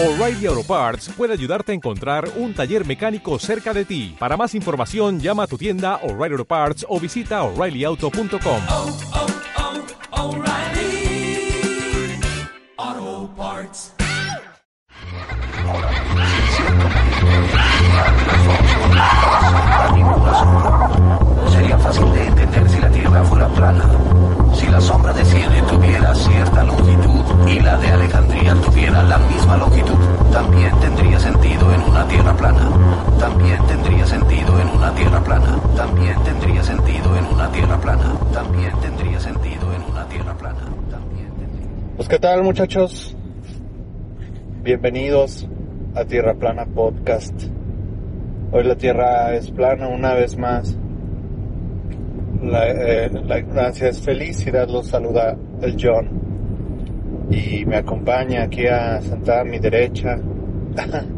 O'Reilly Auto Parts puede ayudarte a encontrar un taller mecánico cerca de ti. Para más información, llama a tu tienda O'Reilly Auto Parts o visita oreillyauto.com. oh, oh, O'Reilly Auto Parts. Sería fácil de entender si la Tierra fuera plana. Si la sombra de Siene tuviera cierta longitud y la de Alejandría tuviera la misma longitud, también tendría sentido en una Tierra plana. También tendría sentido en una Tierra plana. También tendría sentido en una Tierra plana. También tendría sentido en una Tierra plana. También tendría... Pues qué tal muchachos, bienvenidos a Tierra Plana Podcast. Hoy la Tierra es plana una vez más. La, eh, la ignorancia es felicidad, los saluda el John. Y me acompaña aquí a sentada a mi derecha.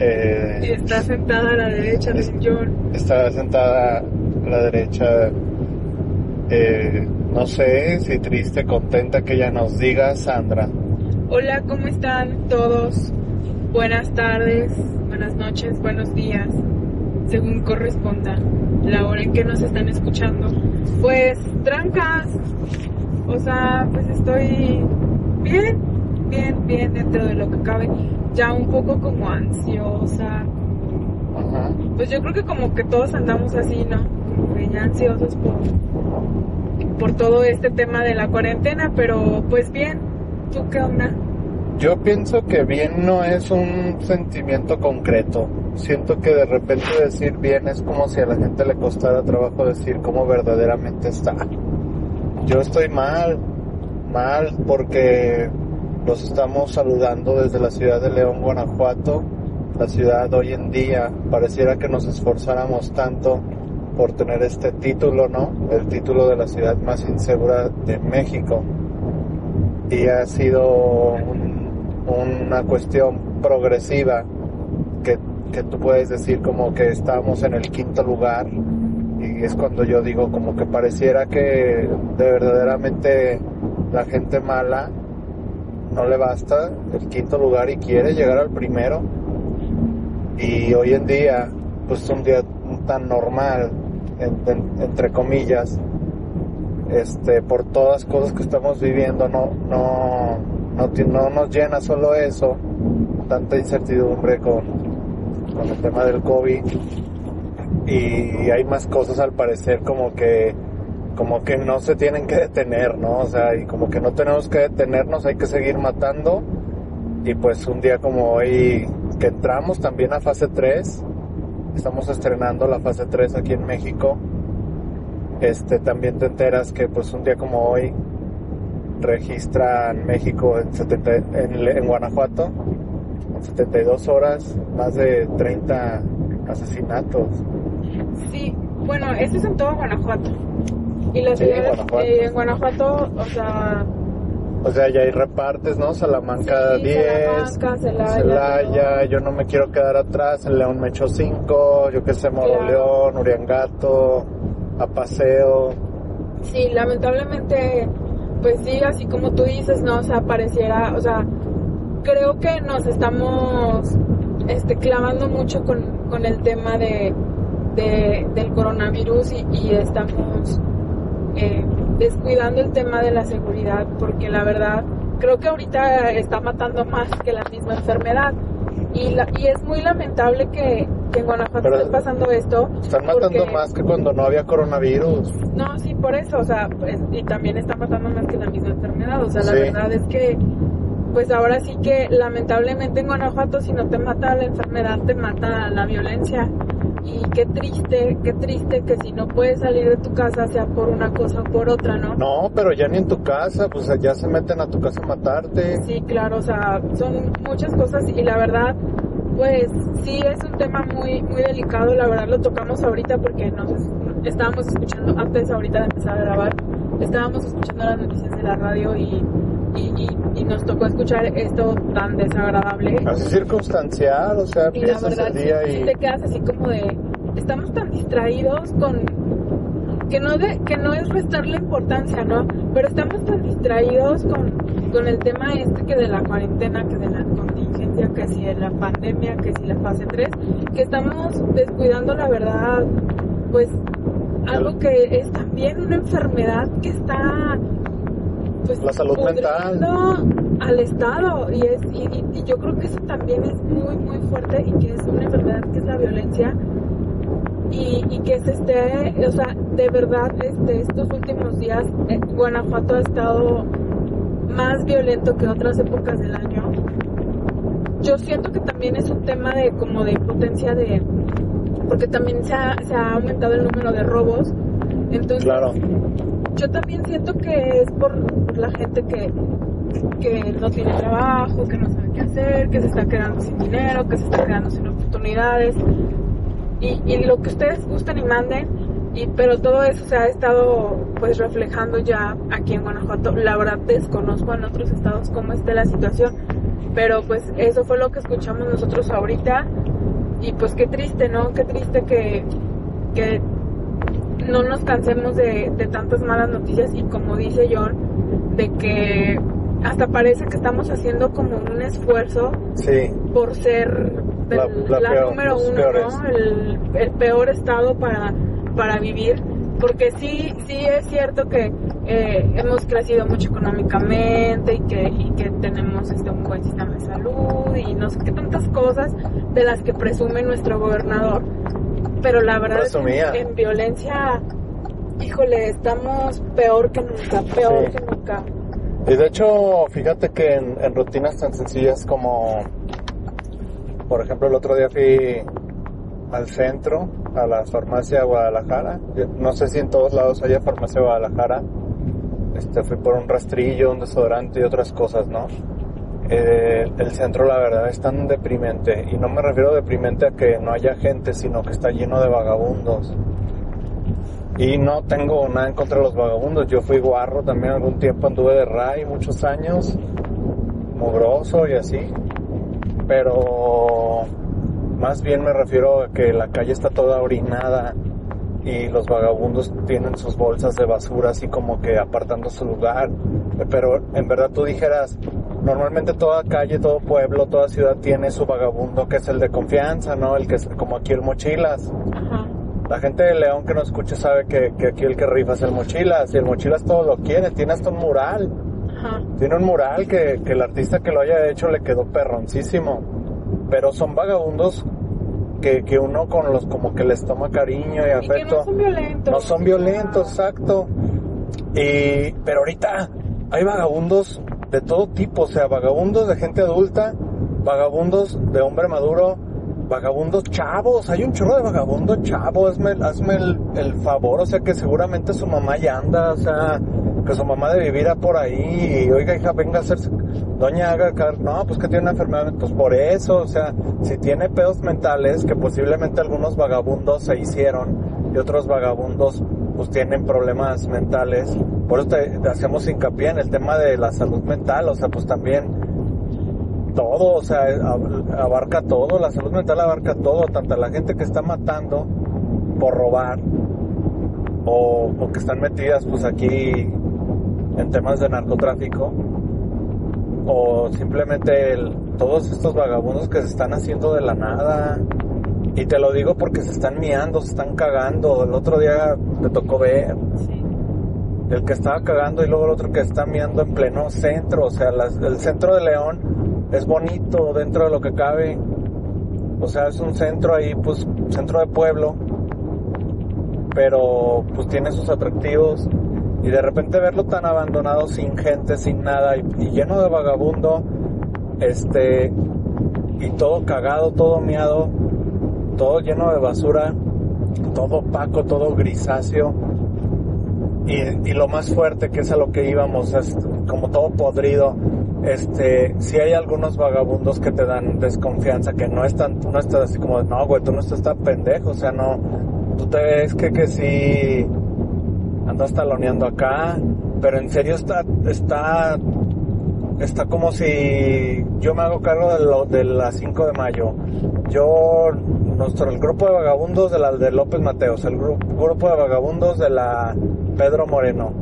Eh, Y está sentada a la derecha del está sentada a la derecha. eh, no sé si triste, contenta que ella nos diga, Sandra. Hola, ¿cómo están todos? Buenas tardes, buenas noches, buenos días, según corresponda la hora en que nos están escuchando. Pues, trancas. O sea, pues estoy bien, bien, bien dentro de lo que cabe. Ya un poco como ansiosa. Ajá. Pues yo creo que como que todos andamos así, ¿no? Como que ya ansiosos por, por todo este tema de la cuarentena, pero pues bien. ¿Tú qué onda? Yo pienso que bien no es un sentimiento concreto. Siento que de repente decir bien es como si a la gente le costara trabajo decir cómo verdaderamente está. Yo estoy mal, mal porque los estamos saludando desde la ciudad de León, Guanajuato. La ciudad hoy en día pareciera que nos esforzáramos tanto por tener este título, ¿no? El título de la ciudad más insegura de México y ha sido un- una cuestión progresiva que, que tú puedes decir como que estamos en el quinto lugar es cuando yo digo como que pareciera que de verdaderamente la gente mala no le basta el quinto lugar y quiere llegar al primero. Y hoy en día pues un día tan normal en- en- entre comillas este, por todas las cosas que estamos viviendo, no, no, no, no nos llena solo eso, tanta incertidumbre con, con el tema del COVID y hay más cosas al parecer como que, como que no se tienen que detener, ¿no? O sea, y como que no tenemos que detenernos, hay que seguir matando y pues un día como hoy que entramos también a fase 3, estamos estrenando la fase 3 aquí en México este también te enteras que pues un día como hoy registran México en, 70 en, en Guanajuato en 72 horas más de 30 asesinatos Sí, bueno, esto es en todo Guanajuato. Y las Sí, Guanajuato. eh, en Guanajuato, o sea, o sea ya hay repartes no Salamanca Sí, 10 Salamanca, Celaya, Celaya, yo no me quiero quedar atrás en León me echó 5 yo que sé Moroleón Uriangato Apaseo sí, lamentablemente, pues sí, así como tú dices, ¿no? O sea, pareciera, o sea, creo que nos estamos este, clavando mucho con, con el tema de, de- del coronavirus y, y estamos eh, descuidando el tema de la seguridad porque la verdad creo que ahorita está matando más que la misma enfermedad y, la, y es muy lamentable que, que en Guanajuato esté pasando esto están matando porque- más que cuando no había coronavirus no, sí, por eso, o sea, pues, y también está matando más que la misma enfermedad, o sea, la Sí. verdad es que, pues ahora sí que lamentablemente en Guanajuato si no te mata la enfermedad, te mata la violencia. Y qué triste, qué triste que si no puedes salir de tu casa sea por una cosa o por otra, ¿no? No, pero ya ni en tu casa, pues ya se meten a tu casa a matarte. Sí, claro, o sea, son muchas cosas y la verdad, pues sí es un tema muy muy delicado, la verdad lo tocamos ahorita porque nos estábamos escuchando antes ahorita de empezar a grabar, estábamos escuchando las noticias de la radio y, y, y- y nos tocó escuchar esto tan desagradable. Así circunstancial, o sea, Y la empiezas verdad el sí, día sí y... te quedas así como de, estamos tan distraídos con, que no de, que no es restarle importancia, ¿no? Pero estamos tan distraídos con, con el tema este que de la cuarentena, que de la contingencia, que si de la pandemia, que si la fase 3, que estamos descuidando la verdad, pues algo que es también una enfermedad que está pues La salud mental. al estado y es y, yo creo que eso también es muy muy fuerte y que es una enfermedad que es la violencia y, y que se esté, o sea, de verdad, este, estos últimos días, eh, Guanajuato ha estado más violento que otras épocas del año. Yo siento que también es un tema de como de impotencia de, porque también se ha, se ha aumentado el número de robos. Entonces, Claro. Yo también siento que es por, la gente que, que no tiene trabajo, que no sabe qué hacer, que se está quedando sin dinero, que se está quedando sin oportunidades. Y, y lo que ustedes gusten y manden, y, pero todo eso se ha estado pues reflejando ya aquí en Guanajuato. La verdad desconozco en otros estados cómo esté la situación, pero pues eso fue lo que escuchamos nosotros ahorita. Y pues qué triste, ¿no? Qué triste que, que no nos cansemos de, de tantas malas noticias y como dice John, de que hasta parece que estamos haciendo como un esfuerzo Sí. por ser del- La- la, la peor, número uno. ¿no? El, el peor estado para, para vivir. Porque sí, sí es cierto que eh, hemos crecido mucho económicamente y que, y que tenemos este, un buen sistema de salud y no sé qué tantas cosas de las que presume nuestro gobernador. Pero la verdad en violencia, híjole, estamos peor que nunca, peor Sí. que nunca. Y de hecho, fíjate que en, en rutinas tan sencillas como, por ejemplo, el otro día fui al centro, a la farmacia Guadalajara. Yo No sé si en todos lados haya farmacia Guadalajara. Este, fui por un rastrillo, un desodorante y otras cosas, ¿no? Eh, el centro, la verdad, es tan deprimente. Y no me refiero deprimente a que no haya gente, sino que está lleno de vagabundos. Y no tengo nada en contra de los vagabundos. Yo fui guarro también algún tiempo, anduve de ray muchos años, mugroso y así. Pero más bien me refiero a que la calle está toda orinada y los vagabundos tienen sus bolsas de basura así como que apartando su lugar. Pero en verdad tú dijeras, normalmente toda calle, todo pueblo, toda ciudad tiene su vagabundo que es el de confianza, ¿no? El que es como aquí el mochilas. Ajá. La gente de León que nos escuche sabe que, que aquí el que rifa es el Mochilas y el Mochilas todo lo quiere, tiene hasta un mural, Ajá. tiene un mural que, que el artista que lo haya hecho le quedó perroncísimo, pero son vagabundos que, que uno con los como que les toma cariño y afecto. no son violentos. No son violentos, exacto. Y, pero ahorita hay vagabundos de todo tipo, o sea, vagabundos de gente adulta, vagabundos de hombre maduro, vagabundos chavos, hay un chorro de vagabundos chavos, hazme, hazme el, el favor, o sea, que seguramente su mamá ya anda, o sea, que su mamá de vivir a por ahí, y, oiga hija, venga a hacerse, doña haga, no, pues que tiene una enfermedad, pues por eso, o sea, si tiene pedos mentales, que posiblemente algunos vagabundos se hicieron, y otros vagabundos pues tienen problemas mentales. Por eso te, hacemos hincapié en el tema de la salud mental, o sea, pues también todo, o sea, ab- abarca todo, la salud mental abarca todo, tanto la gente que está matando por robar o, o que están metidas pues aquí en temas de narcotráfico o simplemente todos estos vagabundos que se están haciendo de la nada. Y te lo digo porque se están miando, se están cagando. El otro día te tocó ver Sí. el que estaba cagando y luego el otro que está miando en pleno centro. O sea, las- el centro de León es bonito dentro de lo que cabe. O sea, es un centro ahí, pues, centro de pueblo. Pero, pues, tiene sus atractivos. Y de repente verlo tan abandonado, sin gente, sin nada, y, y lleno de vagabundo, este, y todo cagado, todo miado, todo lleno de basura, todo opaco, todo grisáceo. Y, y lo más fuerte que es a lo que íbamos, es como todo podrido. Este, si hay algunos vagabundos que te dan desconfianza, que no están, no estás así como, no, güey, tú no estás tan pendejo, o sea, no, tú te ves que, que sí andas taloneando acá, pero en serio está, está está como si yo me hago cargo de, lo, de la 5 de mayo. Yo, nuestro, el grupo de vagabundos de la de López Mateos, el gru- grupo de vagabundos de la Pedro Moreno,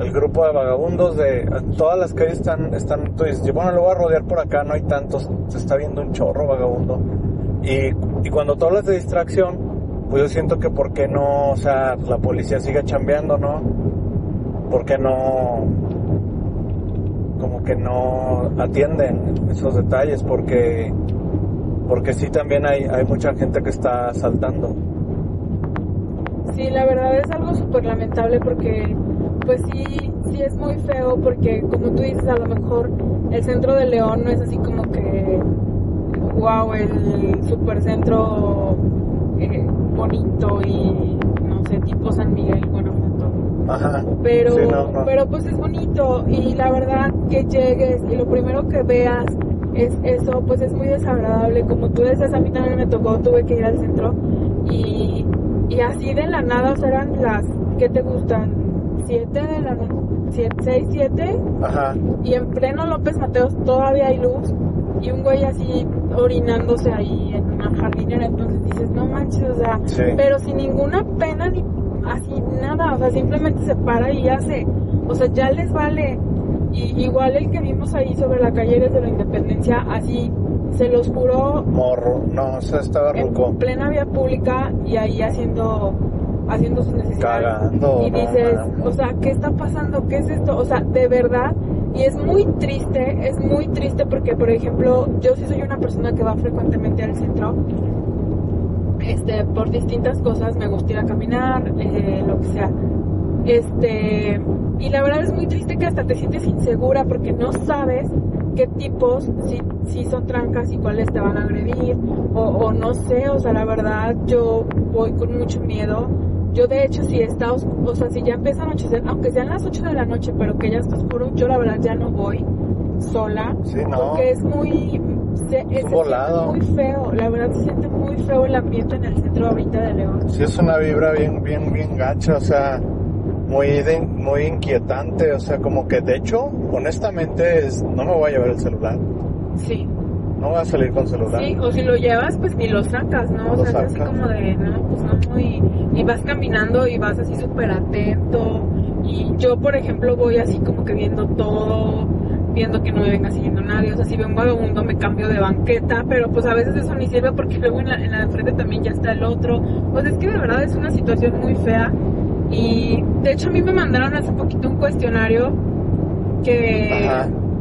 el grupo de vagabundos de todas las calles están, están, tú bueno, lo voy a rodear por acá, no hay tantos, se está viendo un chorro vagabundo. Y, y cuando tú hablas de distracción, pues yo siento que por qué no, o sea, la policía sigue chambeando, ¿no? ¿Por qué no, como que no atienden esos detalles? Porque, porque sí también hay, hay mucha gente que está saltando. Sí, la verdad es algo súper lamentable porque, pues sí, sí es muy feo porque, como tú dices, a lo mejor el centro de León no es así como que, wow, el supercentro eh, bonito y, no sé, tipo San Miguel, Guanajuato. Ajá. Pero, Sí, no, no. pero pues es bonito y la verdad que llegues y lo primero que veas es eso, pues es muy desagradable. Como tú decías, a mí también me tocó, tuve que ir al centro y, y así de la nada, o sea, eran las, ¿qué te gustan? ¿Siete de la noche? ¿Seis, siete? Ajá. Y en pleno López Mateos todavía hay luz y un güey así orinándose ahí en una jardinera. Entonces dices, no manches, o sea, Sí. pero sin ninguna pena ni así nada, o sea, simplemente se para y hace, o sea, ya les vale. Y igual el que vimos ahí sobre la calle de la Independencia, así se los juró Morro. No, o sea, estaba ruco. en plena vía pública y ahí haciendo haciendo sus necesidades Cagando, y no dices, o sea, ¿qué está pasando? ¿Qué es esto? O sea, de verdad y es muy triste, es muy triste porque por ejemplo, yo sí soy una persona que va frecuentemente al centro este por distintas cosas, me gusta ir a caminar, eh, lo que sea. Este, y la verdad es muy triste que hasta te sientes insegura porque no sabes qué tipos, si, si son trancas y cuáles te van a agredir, o, o no sé, o sea, la verdad yo voy con mucho miedo. Yo de hecho si está, o sea, si ya empieza a anochecer, aunque sean las 8 de la noche, pero que ya está oscuro, yo la verdad ya no voy sola, Sí, no. porque es muy, se, se siente volado. muy feo, la verdad se siente muy feo el ambiente en el centro ahorita de León. Sí, es una vibra bien, bien, bien gacha, o sea, muy, de- muy inquietante, o sea, como que de hecho, honestamente, es, no me voy a llevar el celular, Sí. no voy a salir con celular. Sí, o si lo llevas, pues ni lo sacas, ¿no? O sea, es así como de, no, pues no, y, y vas caminando y vas así súper atento. Y yo, por ejemplo, voy así como que viendo todo, viendo que no me venga siguiendo nadie. O sea, si veo un vagabundo, me cambio de banqueta, pero pues a veces eso ni sirve porque luego en la, en la de frente también ya está el otro. Pues es que de verdad es una situación muy fea. Y de hecho, a mí me mandaron hace poquito un cuestionario que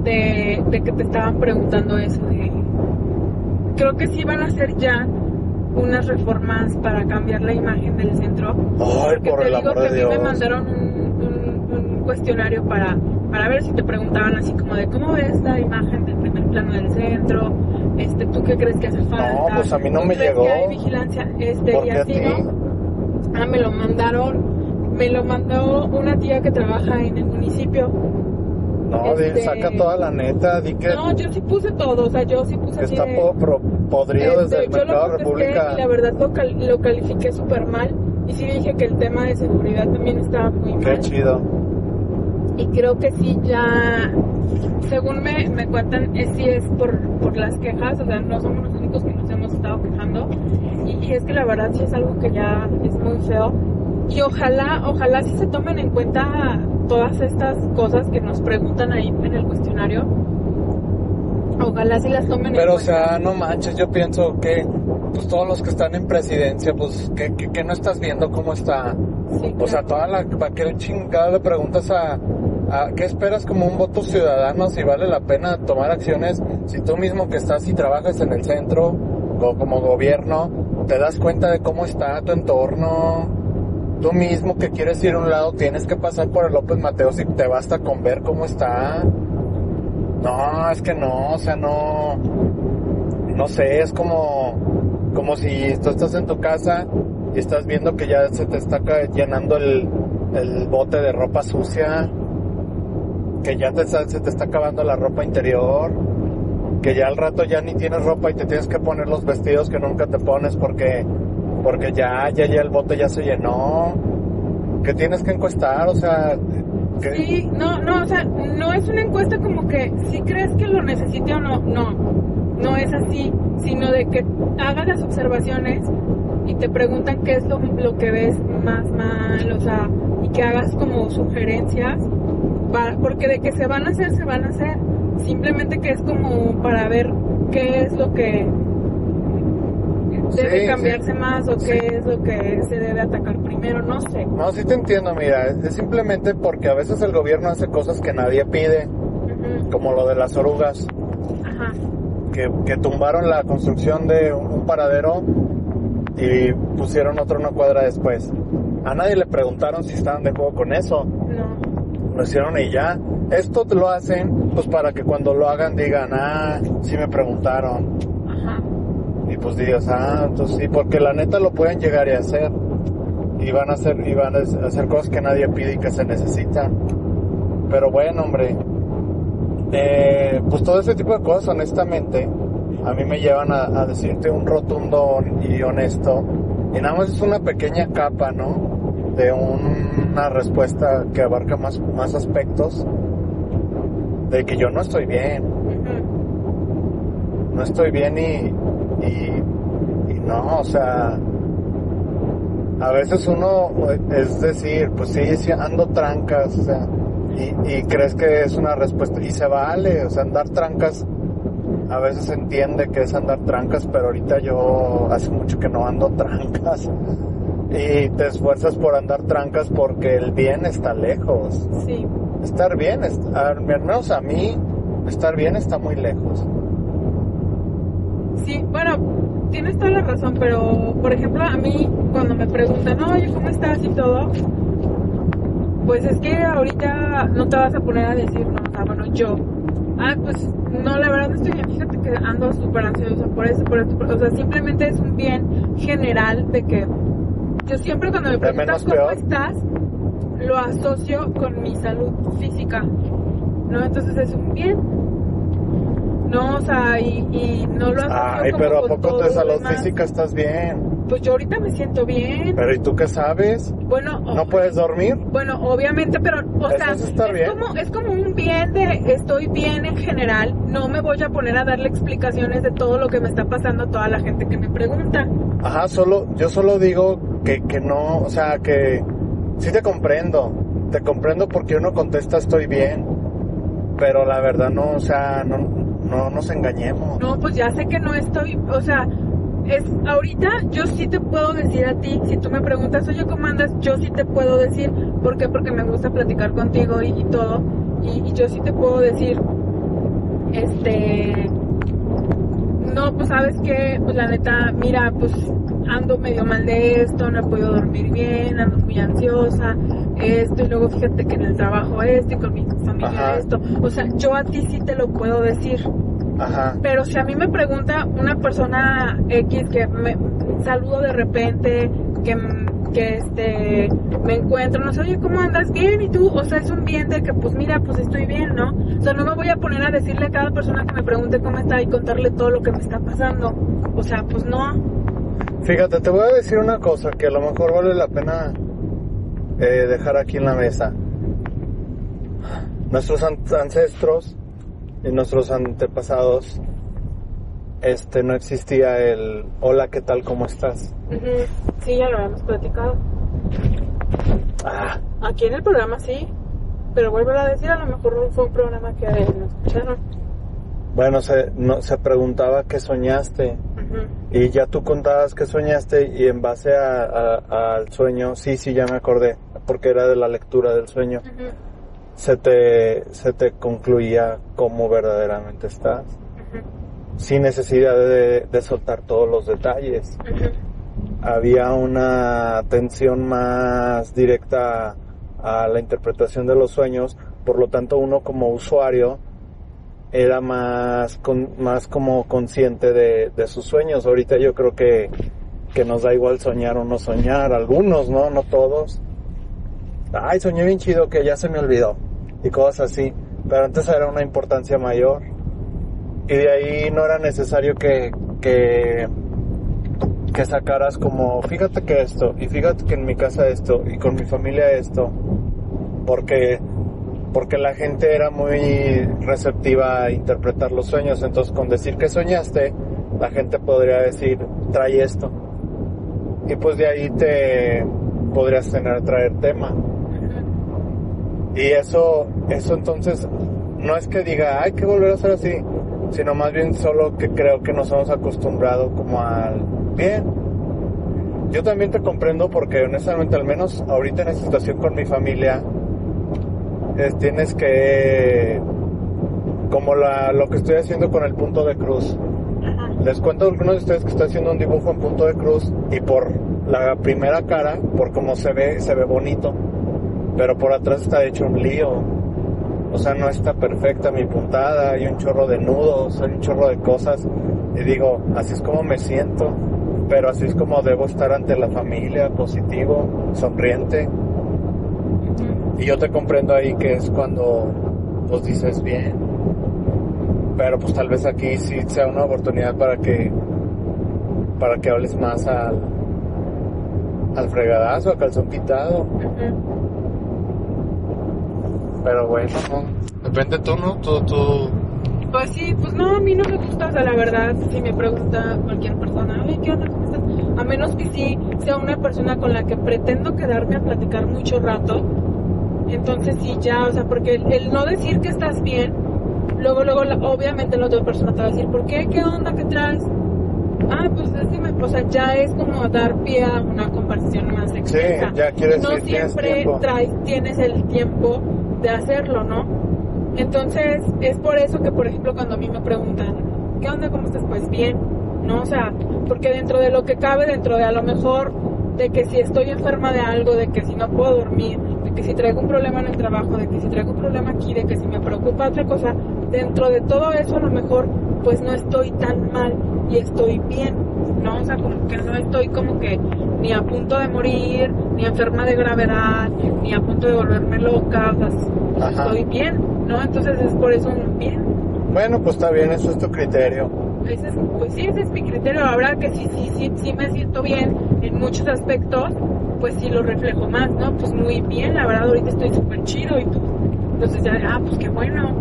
de, de que te estaban preguntando eso de creo que sí van a hacer ya unas reformas para cambiar la imagen del centro. Ay, Que por te el digo amor que de a mí Dios. me mandaron un, un- un cuestionario para, para ver si te preguntaban así como de cómo ves la imagen del primer plano del centro, este, tú qué crees que hace falta. pues a mí no ¿Tú me crees llegó. que hay vigilancia, este, ¿Por y así? ¿no? Ah, me lo mandaron, me lo mandó una tía que trabaja en el municipio. No, Este- saca toda la neta, di que, No, yo sí puse todo, o sea, yo sí puse que está de- po- pro- podrido Este, desde el Mercado contesté República. y la verdad lo, cal- lo califiqué súper mal. Y sí dije que el tema de seguridad también estaba muy Qué mal. chido. Y creo que sí ya, según me, me cuentan, es, sí es por, por las quejas, o sea, no somos los únicos que nos hemos estado quejando. Y, y es que la verdad sí es algo que ya es muy feo. Y ojalá, ojalá sí se tomen en cuenta todas estas cosas que nos preguntan ahí en el cuestionario. Ojalá sí las tomen Pero, en o cuenta. sea, no manches, yo pienso que, pues todos los que están en presidencia, pues, que, que, que no estás viendo cómo está. Sí, O sea, claro. toda la, ¿para qué chingada le preguntas a, a, qué esperas como un voto ciudadano si vale la pena tomar acciones? Si tú mismo que estás y trabajas en el centro, o como gobierno, te das cuenta de cómo está tu entorno. Tú mismo que quieres ir a un lado, tienes que pasar por el López Mateos y te basta con ver cómo está. No, es que no, o sea, no, no sé, es como, como si tú estás en tu casa y estás viendo que ya se te está llenando el, el bote de ropa sucia, que ya se te está acabando la ropa interior, que ya al rato ya ni tienes ropa y te tienes que poner los vestidos que nunca te pones porque, porque ya, ya, ya el bote ya se llenó, que tienes que encuestar, o sea. Sí, no, no, o sea, no es una encuesta como que si crees que lo necesite o no, no, no es así, sino de que hagas las observaciones y te preguntan qué es lo, que ves más mal, o sea, y que hagas como sugerencias, porque de que se van a hacer, se van a hacer, simplemente que es como para ver qué es lo que debe Sí, cambiarse sí. más o Sí. qué es lo que se debe atacar primero, no sé. No, sí te entiendo, mira, es simplemente porque a veces el gobierno hace cosas que nadie pide, Ujú, como lo de las orugas, Ajá. que, que tumbaron la construcción de un, un paradero y pusieron otro una cuadra después. A nadie le preguntaron si estaban de acuerdo con eso, No. lo hicieron y ya. Esto lo hacen pues para que cuando lo hagan digan, ah, sí me preguntaron. Pues digas, ah, entonces sí, porque la neta lo pueden llegar y hacer. Y van a hacer, y van a hacer cosas que nadie pide y que se necesitan. Pero bueno, hombre. eh, pues todo ese tipo de cosas, honestamente, a mí me llevan a, a decirte un rotundo y honesto. Y nada más es una pequeña capa, ¿no? De un- una respuesta que abarca más, más aspectos. De que yo no estoy bien no estoy bien y, y, y no, o sea, a veces uno es decir, pues sí, sí ando trancas, o sea, y, y crees que es una respuesta y se vale, o sea, andar trancas, a veces se entiende que es andar trancas, pero ahorita yo hace mucho que no ando trancas y te esfuerzas por andar trancas porque el bien está lejos. Sí. Estar bien, al menos a mí, estar bien está muy lejos. Sí, bueno, tienes toda la razón, pero por ejemplo a mí cuando me preguntan, oye, ¿cómo estás y todo? Pues es que ahorita no te vas a poner a decir, no, o sea, bueno, yo, ah, pues no, la verdad no estoy bien, fíjate que ando súper ansiosa por eso, por esto, por- o sea, simplemente es un bien general de que yo siempre cuando me preguntas cómo peor. estás, lo asocio con mi salud física, ¿no? Entonces es un bien. No, o sea, y, y no lo asocio Ay, como pero ¿a poco lo salud física estás bien? Pues yo ahorita me siento bien. Pero ¿y tú qué sabes? Bueno, ¿No o- puedes dormir? bueno, obviamente, pero, o sea, es estar bien. como, es como un bien de estoy bien en general. No me voy a poner a darle explicaciones de todo lo que me está pasando a toda la gente que me pregunta. Ajá, solo, yo solo digo que, que no, o sea, que sí te comprendo. Te comprendo porque uno contesta estoy bien. Pero la verdad no, o sea, no, no nos engañemos. No, pues ya sé que no estoy, o sea, es ahorita yo sí te puedo decir a ti, si tú me preguntas, oye, ¿cómo andas? Yo sí te puedo decir, ¿por qué? Porque me gusta platicar contigo y, y todo, y, y yo sí te puedo decir, este, no, pues sabes que, pues la neta, mira, pues ando medio mal de esto, no he podido dormir bien, ando muy ansiosa, esto, y luego fíjate que en el trabajo esto, y con mi esto, o sea, yo a ti sí te lo puedo decir. Ajá. Pero si a mí me pregunta una persona X que me saludo de repente, que, que este me encuentro, no sé, oye, ¿cómo andas? Bien, ¿y tú? O sea, es un bien de que, pues mira, pues estoy bien, ¿no? O sea, no me voy a poner a decirle a cada persona que me pregunte cómo está y contarle todo lo que me está pasando. O sea, pues no. Fíjate, te voy a decir una cosa que a lo mejor vale la pena eh, dejar aquí en la mesa. Nuestros an- ancestros y nuestros antepasados, este, no existía el hola, ¿qué tal? ¿Cómo estás? Sí, ya lo habíamos platicado. Ah, Aquí en el programa sí. Pero vuelvo a decir, a lo mejor fue un programa que no escucharon. bueno, se, no, se preguntaba qué soñaste y ya tú contabas qué soñaste y en base a- a- al sueño, sí, sí, ya me acordé, porque era de la lectura del sueño. Se te, se te concluía cómo verdaderamente estás, sin necesidad de, de soltar todos los detalles. Había una atención más directa a la interpretación de los sueños, por lo tanto uno como usuario era más, con, más como consciente de, de sus sueños. Ahorita yo creo que, que nos da igual soñar o no soñar, algunos, ¿no? No todos. Ay, soñé bien chido que ya se me olvidó. Y cosas así. Pero antes era una importancia mayor. Y de ahí no era necesario que, que, que sacaras como, fíjate que esto, y fíjate que en mi casa esto, y con mi familia esto. Porque porque la gente era muy receptiva a interpretar los sueños. Entonces, con decir que soñaste, la gente podría decir, trae esto. Y pues de ahí te podrías tener traer tema. Y eso, eso entonces, no es que diga, hay que volver a ser así, sino más bien solo que creo que nos hemos acostumbrado como al bien. Yo también te comprendo porque honestamente, al menos ahorita en esta situación con mi familia, es- tienes que, como la, lo que estoy haciendo con el punto de cruz. Ajá. Les cuento a algunos de ustedes que estoy haciendo un dibujo en punto de cruz y por la primera cara, por cómo se ve, se ve bonito, pero por atrás está hecho un lío. O sea, no está perfecta mi puntada, hay un chorro de nudos, hay un chorro de cosas. Y digo, así es como me siento, pero así es como debo estar ante la familia, positivo, sonriente. Y yo te comprendo ahí que es cuando pues dices bien. Pero pues tal vez aquí sí sea una oportunidad para que para que hables más al al fregadazo, a calzón quitado. Pero bueno, no. Depende tú, ¿no? Tú, tú. Pues sí, pues no, a mí no me gusta, o sea, la verdad, si me pregunta cualquier persona, ¿qué onda? ¿Cómo estás? A menos que sí sea una persona con la que pretendo quedarme a platicar mucho rato, entonces sí, ya, o sea, porque el, el no decir que estás bien, luego, luego, la- obviamente la otra persona te va a decir, ¿por qué? ¿Qué onda? ¿Qué traes? Ah, pues es que me, o sea, ya es como dar pie a una conversación más extensa. ya quieres No decir, tienes siempre traes, tienes el tiempo de hacerlo, ¿no? Entonces, es por eso que, por ejemplo, cuando a mí me preguntan, ¿qué onda? ¿Cómo estás? Pues bien, ¿no? O sea, porque dentro de lo que cabe, dentro de a lo mejor de que si estoy enferma de algo, de que si no puedo dormir, de que si traigo un problema en el trabajo, de que si traigo un problema aquí, de que si me preocupa otra cosa, dentro de todo eso a lo mejor pues no estoy tan mal y estoy bien, ¿no? O sea, como que no estoy como que ni a punto de morir, ni enferma de gravedad, ni a punto de volverme loca, o sea, Ajá. estoy bien, ¿no? Entonces es por eso un bien. Bueno, pues está bien, eso es tu criterio. Ese es, pues sí, ese es mi criterio. La verdad que sí, sí, sí, sí me siento bien en muchos aspectos, pues sí lo reflejo más, ¿no? Pues muy bien, la verdad ahorita estoy súper chido y tú. Entonces ya, ah, pues qué bueno.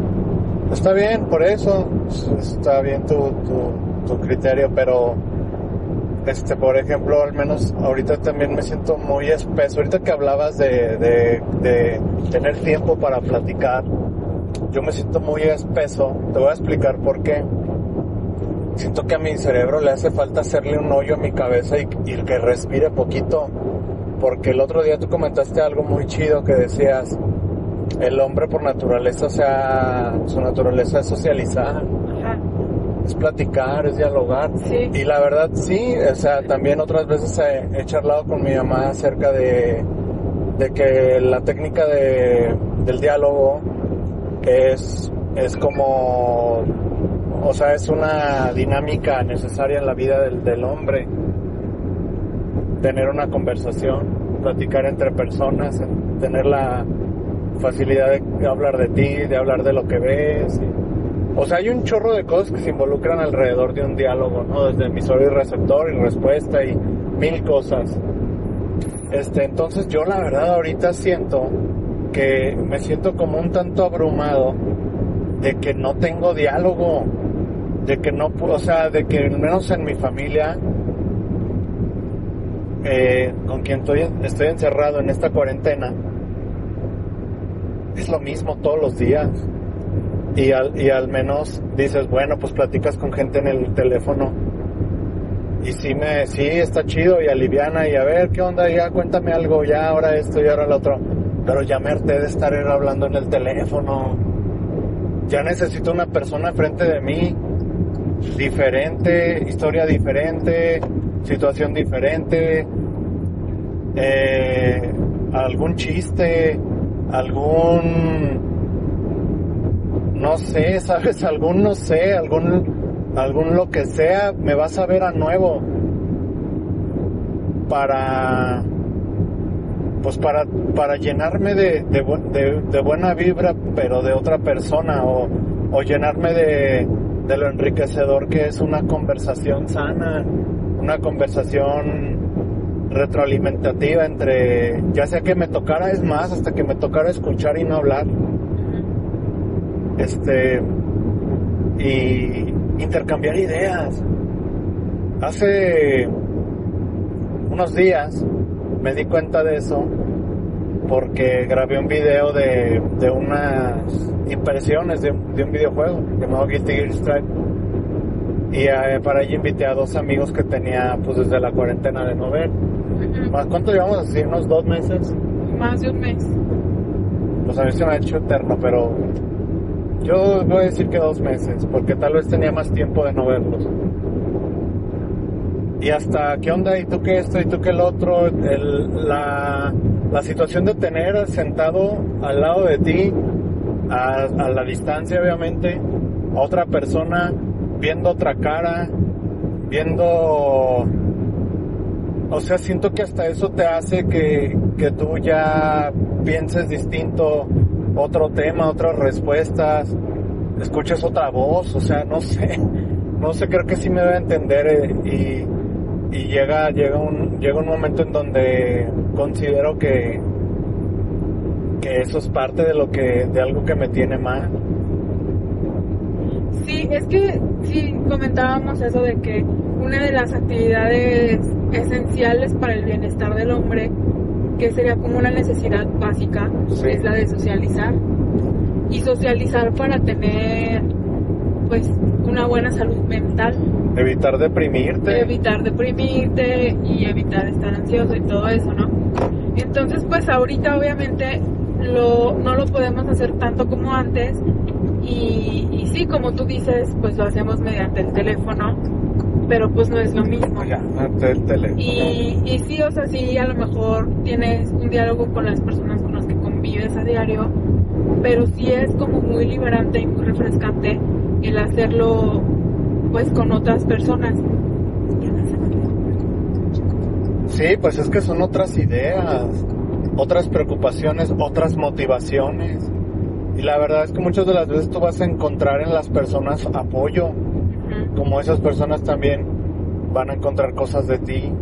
Está bien, por eso. Está bien tu, tu, criterio, pero. Este, por ejemplo, al menos ahorita también me siento muy espeso. Ahorita que hablabas de, de, de tener tiempo para platicar, yo me siento muy espeso. Te voy a explicar por qué. Siento que a mi cerebro le hace falta hacerle un hoyo a mi cabeza y, y que respire poquito. Porque el otro día tú comentaste algo muy chido que decías, el hombre por naturaleza, o sea, su naturaleza es socializar, Ajá. es platicar, es dialogar. Sí. Y la verdad sí, o sea, también otras veces he, he charlado con mi mamá acerca de, de que la técnica de, del diálogo es, es como, o sea, es una dinámica necesaria en la vida del, del hombre. Tener una conversación, platicar entre personas, tener la facilidad de hablar de ti, de hablar de lo que ves. y- o sea, hay un chorro de cosas que se involucran alrededor de un diálogo, ¿no? Desde emisor y receptor y respuesta y mil cosas. Este, entonces yo la verdad ahorita siento que me siento como un tanto abrumado de que no tengo diálogo, de que no, o sea, de que al menos en mi familia, eh, con quien estoy, estoy encerrado en esta cuarentena, es lo mismo todos los días. Y al, y al menos dices, bueno, pues platicas con gente en el teléfono. Y sí, me, sí, está chido y aliviana y a ver, ¿qué onda? Ya cuéntame algo, ya ahora esto y ahora lo otro. Pero ya de estar hablando en el teléfono. Ya necesito una persona frente de mí. Diferente, historia diferente, situación diferente. eh, algún chiste, algún no sé, sabes, algún no sé, algún algún lo que sea, me vas a ver a nuevo para pues para para llenarme de, de, bu- de- de buena vibra, pero de otra persona o, o llenarme de lo enriquecedor que es una conversación sana, una conversación retroalimentativa entre, ya sea que me tocara, es más, hasta que me tocara escuchar y no hablar. Este, y intercambiar ideas. Hace unos días me di cuenta de eso porque grabé un video de, de unas impresiones de, de un videojuego llamado Guilty Gear Strive y eh, para ello invité a dos amigos que tenía pues desde la cuarentena de no ver. ¿Más cuánto llevamos así? ¿Unos dos meses? Más de un mes. Pues a mí se me ha hecho eterno, pero yo voy a decir que dos meses, porque tal vez tenía más tiempo de no verlos. Y hasta, ¿qué onda? ¿Y tú qué esto? ¿Y tú qué el otro? El- la, la situación de tener sentado al lado de ti, a, a la distancia obviamente, a otra persona, viendo otra cara, viendo... O sea, siento que hasta eso te hace que, que tú ya pienses distinto, otro tema, otras respuestas, escuches otra voz, o sea, no sé, no sé, creo que sí me debe entender eh, y, y llega, llega, un, llega un momento en donde considero que, que eso es parte de lo que, de algo que me tiene mal. Sí, es que sí comentábamos eso de que una de las actividades esenciales para el bienestar del hombre, que sería como una necesidad básica, Sí. es la de socializar. Y socializar para tener pues una buena salud mental, Evitar deprimirte. evitar deprimirte y evitar estar ansioso y todo eso, ¿no? Entonces, pues ahorita obviamente lo, no lo podemos hacer tanto como antes y, y sí, como tú dices, pues lo hacemos mediante el teléfono, pero pues no es lo mismo. Ya, el teléfono. Y, y sí, o sea, sí, a lo mejor tienes un diálogo con las personas con las que convives a diario, pero sí es como muy liberante y muy refrescante el hacerlo pues con otras personas. Sí, pues es que son otras ideas, otras preocupaciones, otras motivaciones. Y la verdad es que muchas de las veces tú vas a encontrar en las personas apoyo, Ujú. como esas personas también van a encontrar cosas de ti.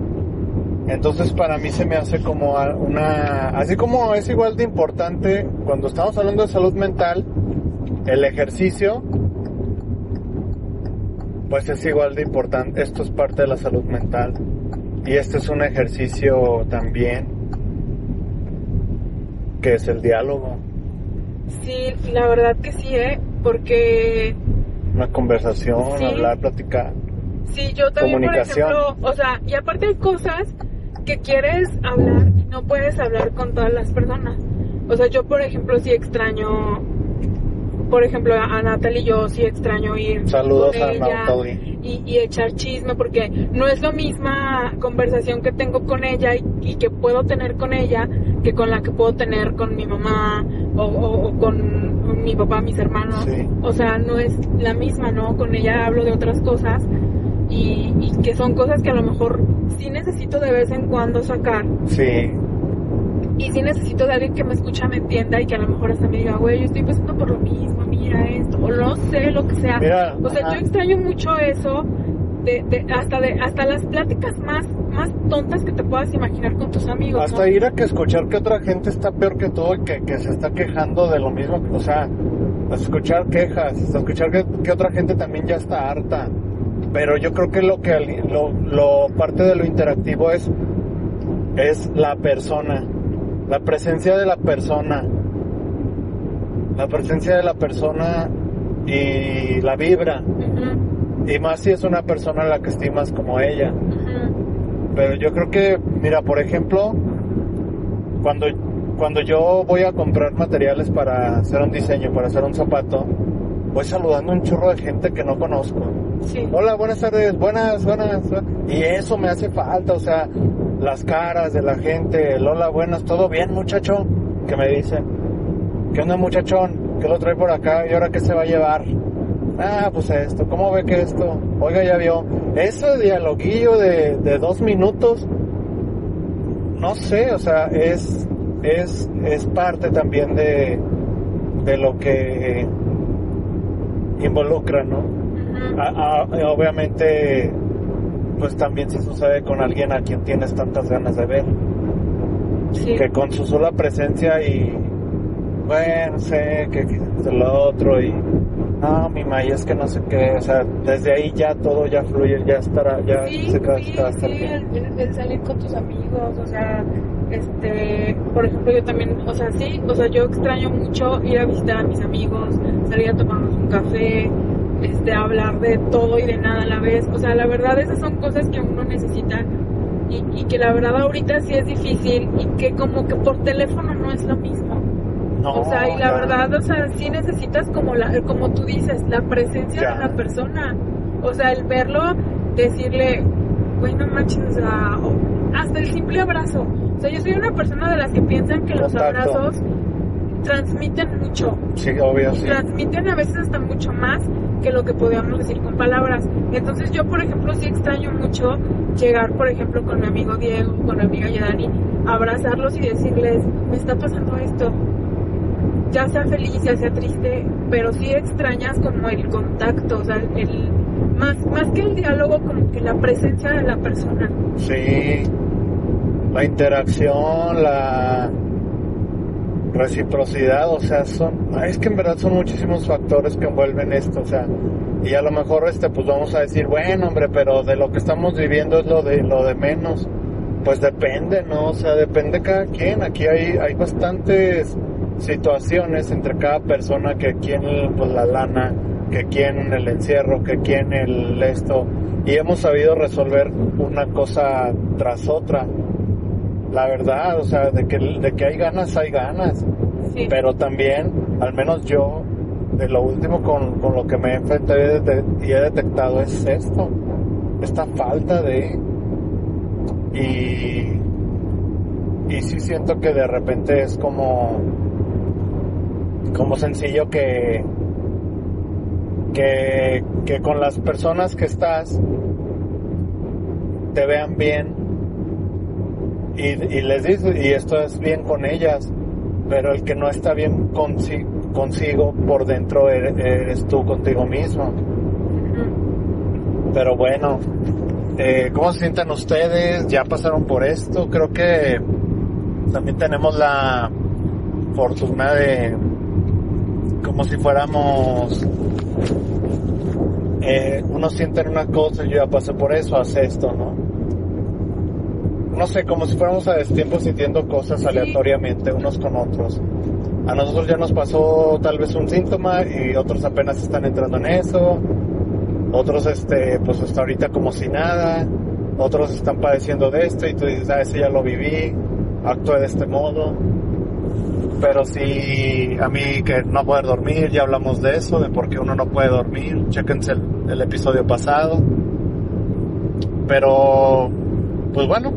Entonces para mí se me hace como una, así como es igual de importante cuando estamos hablando de salud mental, el ejercicio, pues es igual de importante, esto es parte de la salud mental. Y este es un ejercicio también, que es el diálogo, Sí, la verdad que sí, ¿eh? Porque una conversación, Sí. hablar, platicar. sí, yo también, por Comunicación. ejemplo, o sea, y aparte hay cosas que quieres hablar y no puedes hablar con todas las personas. O sea, yo, por ejemplo, sí extraño, por ejemplo, a Natalie yo sí extraño ir Saludos con a ella Natalie. y, y echar chisme porque no es la misma conversación que tengo con ella y, y que puedo tener con ella que con la que puedo tener con mi mamá o, o- o con mi papá, mis hermanos. Sí. O sea, no es la misma, ¿no? Con ella hablo de otras cosas y, y que son cosas que a lo mejor sí necesito de vez en cuando sacar Sí, y sí necesito de alguien que me escucha, me entienda y que a lo mejor hasta me diga, güey, yo estoy pasando por lo mismo, mira esto, o no sé lo que sea. Mira, o sea, ajá. yo extraño mucho eso, de, de- hasta de hasta las pláticas más, más tontas que te puedas imaginar con tus amigos. ¿no? Hasta ir a que escuchar que otra gente está peor que tú y que, que se está quejando de lo mismo, o sea, a escuchar quejas, hasta escuchar que, que otra gente también ya está harta. Pero yo creo que lo que lo, lo parte de lo interactivo es es la persona, la presencia de la persona, la presencia de la persona y la vibra. Y más si es una persona a la que estimas como ella. Pero yo creo que, mira, por ejemplo, cuando, cuando yo voy a comprar materiales para hacer un diseño, para hacer un zapato, voy saludando a un churro de gente que no conozco. Sí. Hola, buenas tardes, buenas, buenas. Y eso me hace falta, o sea, las caras de la gente, el hola, buenas, todo bien, muchacho, que me dicen. ¿Qué onda, muchachón? ¿Qué lo trae por acá? ¿Y ahora qué se va a llevar? Ah, pues esto, ¿cómo ve que esto? Oiga, ya vio. Ese dialoguillo de, de dos minutos, no sé, o sea, es, es, es parte también de, de lo que involucra, ¿no? Ujú. A- a- obviamente, pues también se sucede con alguien a quien tienes tantas ganas de ver, Sí. que con su sola presencia y, bueno, sé que esto, lo otro y no, mi May, es que no sé qué, o sea, desde ahí ya todo ya fluye, ya estará, ya Sí, se queda, sí, se va a estar sí, el, el- el salir con tus amigos, o sea, este, por ejemplo, yo también, o sea, sí, o sea, yo extraño mucho ir a visitar a mis amigos, salir a tomarnos un café, este, hablar de todo y de nada a la vez, o sea, la verdad esas son cosas que uno necesita y, y que la verdad ahorita sí es difícil y que como que por teléfono no es lo mismo. No, O sea, y la verdad, o sea, sí necesitas como la, como tú dices, la presencia Ya. de la persona. O sea, el verlo, decirle, güey, no manches, o sea, o- hasta el simple abrazo. O sea, yo soy una persona de las que piensan que los abrazos transmiten mucho. Sí, obvio, Y sí. transmiten a veces hasta mucho más que lo que podíamos decir con palabras. Entonces yo, por ejemplo, sí extraño mucho llegar, por ejemplo, con mi amigo Diego, con mi amiga Yadani, abrazarlos y decirles, me está pasando esto. Ya sea feliz, ya sea triste, pero sí extrañas como el contacto, o sea, el, más, más que el diálogo, como que la presencia de la persona. Sí, la interacción, la reciprocidad, o sea, son, es que en verdad son muchísimos factores que envuelven esto, o sea, y a lo mejor este, pues vamos a decir, bueno, hombre, pero de lo que estamos viviendo es lo de lo de menos, pues depende, ¿no? O sea, depende cada quien. Aquí hay hay bastantes situaciones entre cada persona que quien pues la lana, que quien el encierro, que quien el esto y hemos sabido resolver una cosa tras otra. La verdad, o sea, de que, de que hay ganas, hay ganas. Sí. Pero también, al menos yo, de lo último con, con lo que me he enfrentado y he de- y he detectado es esto. Esta falta de... Y... Y sí siento que de repente es como... Como sencillo que... Que, que con las personas que estás te vean bien y, y les dices, y esto es bien con ellas, pero el que no está bien consi- consigo por dentro eres, eres tú contigo mismo. Pero bueno, eh, ¿cómo se sienten ustedes? ¿Ya pasaron por esto? Creo que también tenemos la fortuna de, como si fuéramos, eh, unos sienten una cosa, yo ya pasé por eso, hace esto, ¿no? No sé, como si fuéramos a destiempo sintiendo cosas aleatoriamente unos con otros. A nosotros ya nos pasó tal vez un síntoma y otros apenas están entrando en eso. Otros, este, pues hasta ahorita como si nada. Otros están padeciendo de esto y tú dices, ah, ese ya lo viví, actué de este modo. Pero sí, a mí que no poder dormir, ya hablamos de eso, de por qué uno no puede dormir. Chéquense el, el episodio pasado. Pero, pues bueno,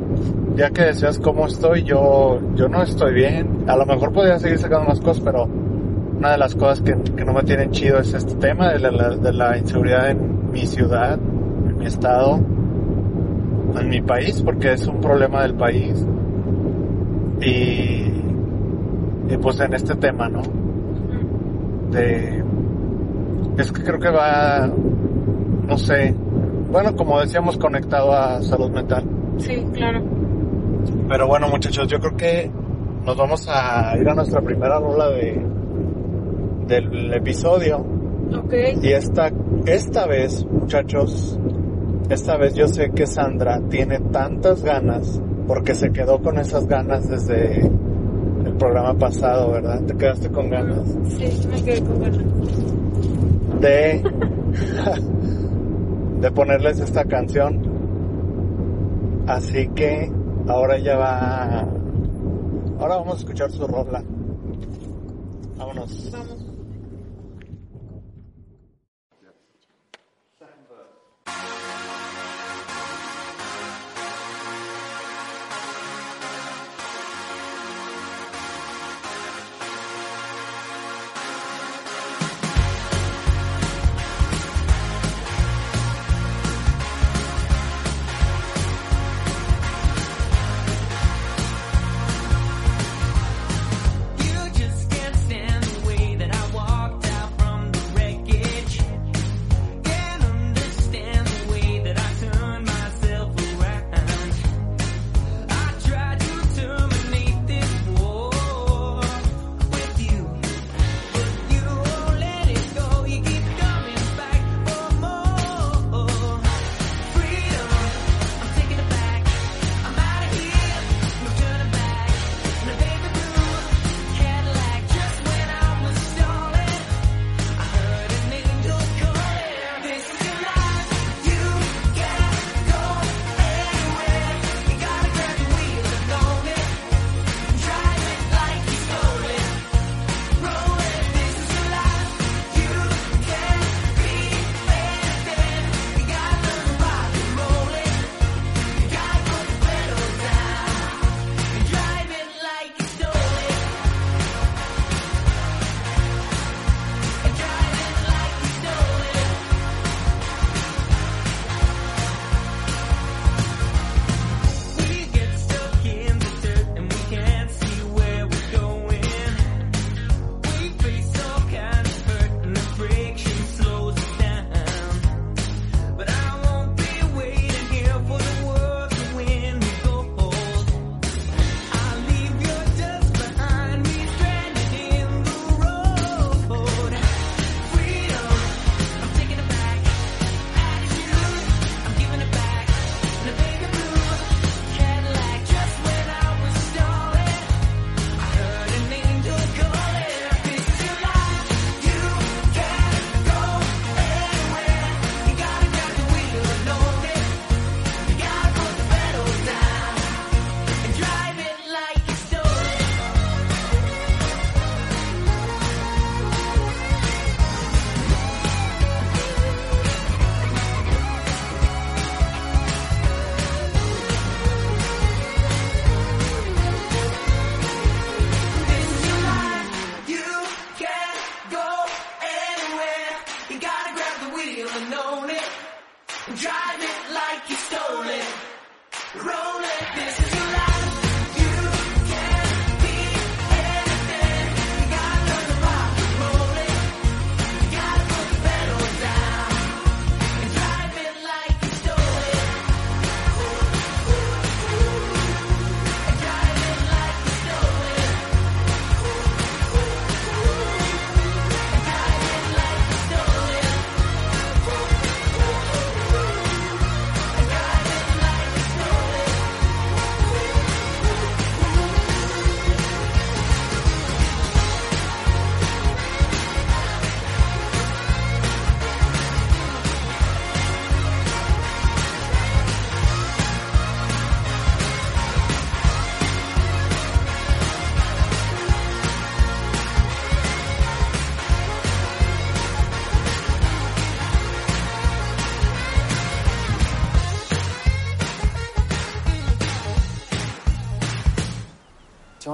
ya que decías cómo estoy, yo, yo no estoy bien. A lo mejor podría seguir sacando más cosas, pero una de las cosas que, no me tienen chido es este tema de la, de la inseguridad en mi ciudad, en mi estado, en mi país, porque es un problema del país. Y, y pues en este tema, ¿no? De, es que creo que va, no sé, bueno, como decíamos, conectado a salud mental. Sí, claro. Pero bueno, muchachos, yo creo que nos vamos a ir a nuestra primera rola de del episodio. Ok. Y esta, esta vez, muchachos, esta vez yo sé que Sandra tiene tantas ganas, porque se quedó con esas ganas desde el programa pasado, ¿verdad? Te quedaste con ganas Sí, me quedé con ganas. de, de ponerles esta canción. Así que ahora ya va. Ahora vamos a escuchar su rola. Vámonos.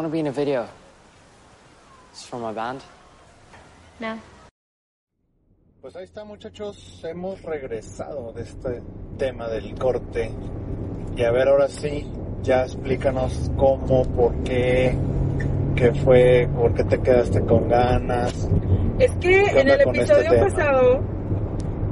Want to be in a video? It's from my band. No. Pues ahí está muchachos, hemos regresado de este tema del corte. Y a ver ahora sí, ya explícanos cómo, por qué, qué fue, por qué te quedaste con ganas. Es que ¿Qué en el este episodio pasado,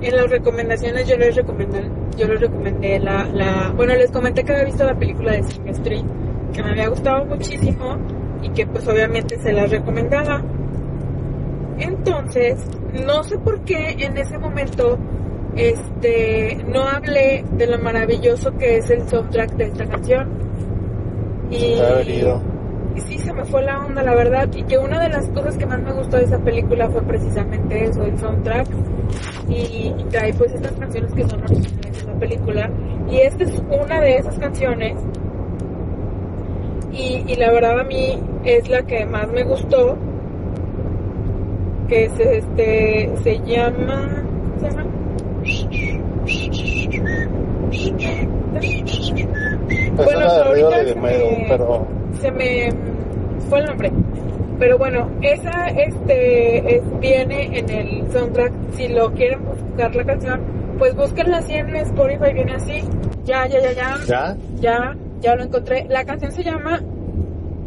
en las recomendaciones yo les recomendé, yo les recomendé la, la, bueno, les comenté que había visto la película de Sing Street, que me había gustado muchísimo y que pues obviamente se las recomendaba. Entonces, no sé por qué en ese momento este no hablé de lo maravilloso que es el soundtrack de esta canción. Y, y sí, se me fue la onda, la verdad. Y que una de las cosas que más me gustó de esa película fue precisamente eso, el soundtrack. Y, y trae pues estas canciones que son originales de esa película. Y esta es una de esas canciones. Y, y la verdad a mí es la que más me gustó. Que es este, se llama... ¿cómo se llama? Pues Bueno, de ahorita de se Dimero, me- pero se me fue el nombre. Pero bueno, esa este es- viene en el soundtrack. Si lo quieren buscar la canción, pues búsquenla así en Spotify, viene así. Ya, ya, ya, ya. ¿ya? Ya, ya lo encontré. La canción se llama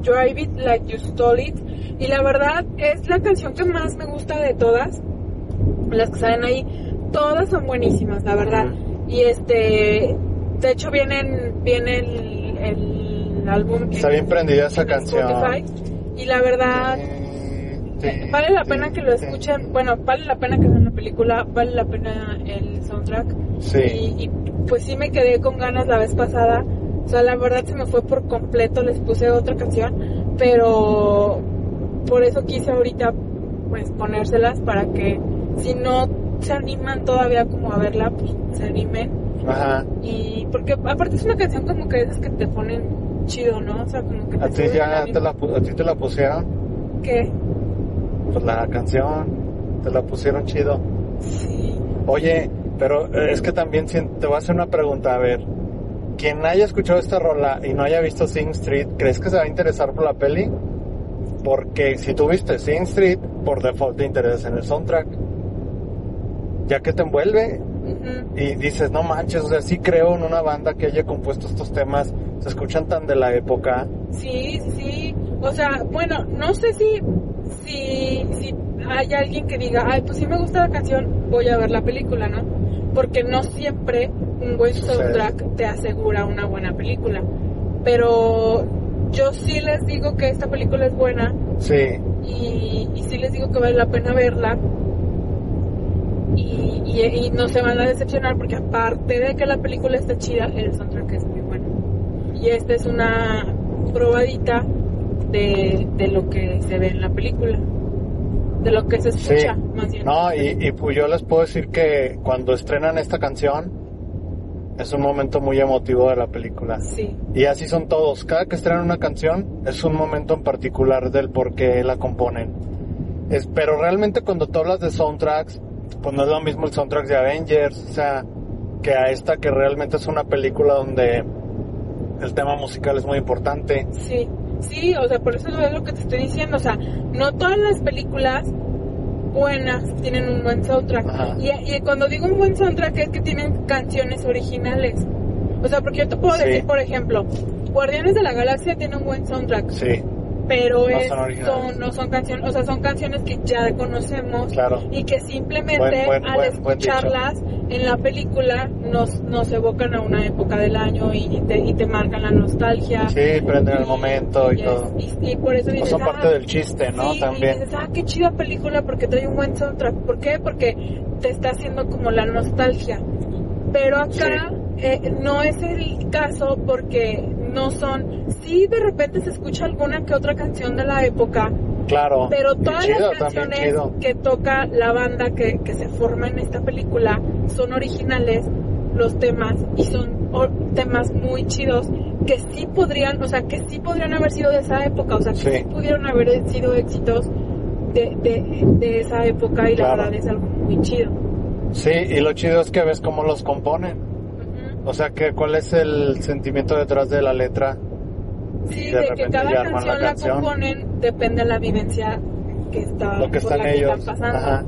Drive It Like You Stole It. Y la verdad es la canción que más me gusta de todas. Las que salen ahí, todas son buenísimas, la verdad. Y este, de hecho vienen, viene el, el álbum. Está en- bien prendida esa canción. Spotify. Y la verdad, vale la pena que lo escuchen. Bueno, vale la pena que vean la película, vale la pena el soundtrack. Sí. Y, y, pues sí me quedé con ganas la vez pasada. O sea, la verdad se me fue por completo, les puse otra canción, pero por eso quise ahorita pues ponérselas para que si no se animan todavía como a verla, pues se animen. Ajá. Y porque aparte es una canción como que esas que te ponen chido, ¿no? O sea, como que ¿A ti ya te la, a ti te la pusieron? ¿Qué? Pues la canción, te la pusieron chido. Sí. Oye, pero eh, es que también te voy a hacer una pregunta, a ver. Quien haya escuchado esta rola y no haya visto Sing Street, ¿crees que se va a interesar por la peli? Porque si tú viste Sing Street, por default te interesas en el soundtrack. Ya que te envuelve y dices, no manches, o sea, sí creo en una banda que haya compuesto estos temas, se escuchan tan de la época. Sí, sí, sí. O sea, bueno, no sé si, si, si hay alguien que diga, ay, pues sí me gusta la canción, voy a ver la película, ¿no? Porque no siempre un buen soundtrack te asegura una buena película. Pero yo sí les digo que esta película es buena Sí, y, y sí les digo que vale la pena verla. Y, y- y no se van a decepcionar porque aparte de que la película está chida, el soundtrack es muy bueno. Y esta es una probadita de, de lo que se ve en la película. De lo que se sí. escucha, más bien. No, y, y pues yo les puedo decir que cuando estrenan esta canción es un momento muy emotivo de la película. Sí, Y así son todos. Cada que estrenan una canción es un momento en particular del por qué la componen. Es, pero realmente cuando tú hablas de soundtracks, pues no es lo mismo el soundtrack de Avengers, o sea, que a esta que realmente es una película donde el tema musical es muy importante. sí, sí, o sea, por eso es lo que te estoy diciendo. O sea, no todas las películas buenas, tienen un buen soundtrack. Y, y cuando digo un buen soundtrack es que tienen canciones originales. O sea, porque yo te puedo Sí. decir, por ejemplo, Guardianes de la Galaxia tiene un buen soundtrack, Sí, pero No es- son no son canciones, o sea, son canciones que ya conocemos claro. y que simplemente Buen- buen- al escucharlas en la película nos, nos evocan a una época del año y te, y te marcan la nostalgia. Sí, prenden el momento y todo. y- y por eso O dices, son "Ah, parte del chiste, ¿no? sí, y También. dices, ah, qué chida película porque trae un buen soundtrack. ¿Por qué? Porque te está haciendo como la nostalgia. Pero acá eh, no es el caso porque no son... Sí, de repente se escucha alguna que otra canción de la época, Claro. pero todas chido, las canciones que toca la banda que, que se forma en esta película son originales, los temas, y son temas muy chidos que sí podrían, o sea, que sí podrían haber sido de esa época, o sea, que sí, Sí. pudieron haber sido éxitos de, de, de esa época y la verdad es algo muy chido. Sí, y lo chido es que ves cómo los componen. O sea, que cuál es el sentimiento detrás de la letra. Sí, de de, que cada canción la, canción. componen depende de la vivencia que está, lo que están la que ellos. están pasando. Ajá.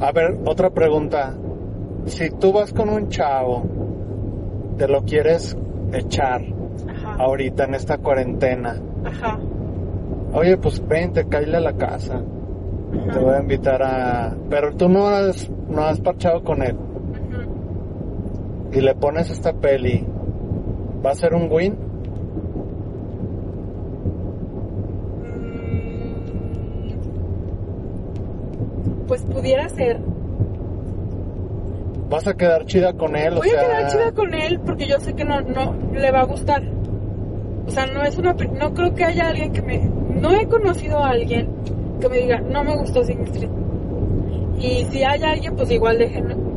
A ver, otra pregunta. Si tú vas con un chavo, te lo quieres echar Ajá. ahorita en esta cuarentena. Ajá. Oye, pues vente, cállale a la casa. Te voy a invitar a... Pero tú no has, no has parchado con él. Y le pones esta peli. ¿Va a ser un win? Mm, Pues pudiera ser. ¿Vas a quedar chida con él? Voy o sea, a quedar chida con él porque yo sé que no, no le va a gustar. O sea, no es una, no creo que haya alguien que me, no he conocido a alguien que me diga no me gustó Sing Street. Y si hay alguien, pues igual dejen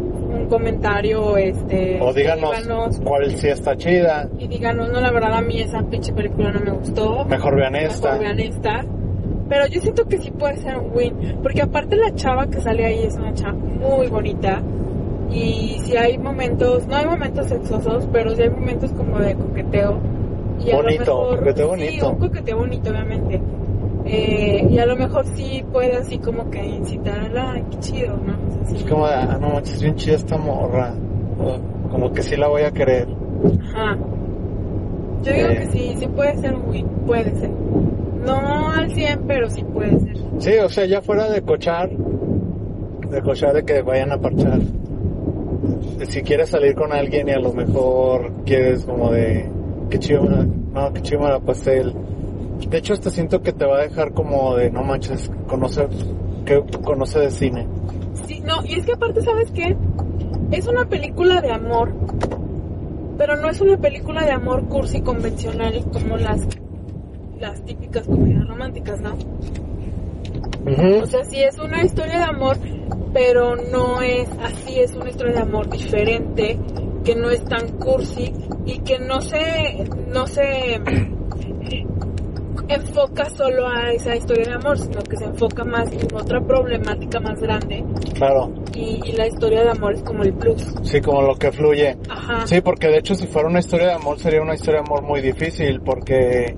un comentario, este, O díganos díganos cuál sí está chida. y díganos no la verdad a mí esa pinche película no me gustó. Mejor vean esta. Mejor vean esta. Pero yo siento que sí puede ser un win. Porque aparte la chava que sale ahí es una chava muy bonita. Y si hay momentos, no hay momentos sexosos, pero sí hay momentos como de coqueteo. Y a lo Bonito, mejor- coqueteo Sí, bonito. un coqueteo bonito, obviamente. Eh, y a lo mejor sí puede así como que incitar a la, "Ay, qué chido, ¿no? O sea, sí. Es como de, ah, no manches, bien chida esta morra. O como que sí la voy a querer. Ajá. Yo digo Sí. que sí, sí puede ser win, puede ser. No al 100, pero sí puede ser. Sí, o sea, ya fuera de cochar, de cochar de que vayan a parchar. Si quieres salir con alguien y a lo mejor quieres como de, qué chido, no, qué chido la pasé el- De hecho, hasta siento que te va a dejar como de, no manches, conoce, que conoce de cine. Sí, no, y es que aparte, ¿sabes qué? Es una película de amor, pero no es una película de amor cursi convencional como las, las típicas comedias románticas, ¿no? O sea, sí es una historia de amor, pero no es así, es una historia de amor diferente, que no es tan cursi y que no se, no se enfoca solo a esa historia de amor, sino que se enfoca más en otra problemática más grande Claro, y, y la historia de amor es como el plus. sí, como lo que fluye. Ajá. Sí, porque de hecho si fuera una historia de amor sería una historia de amor muy difícil porque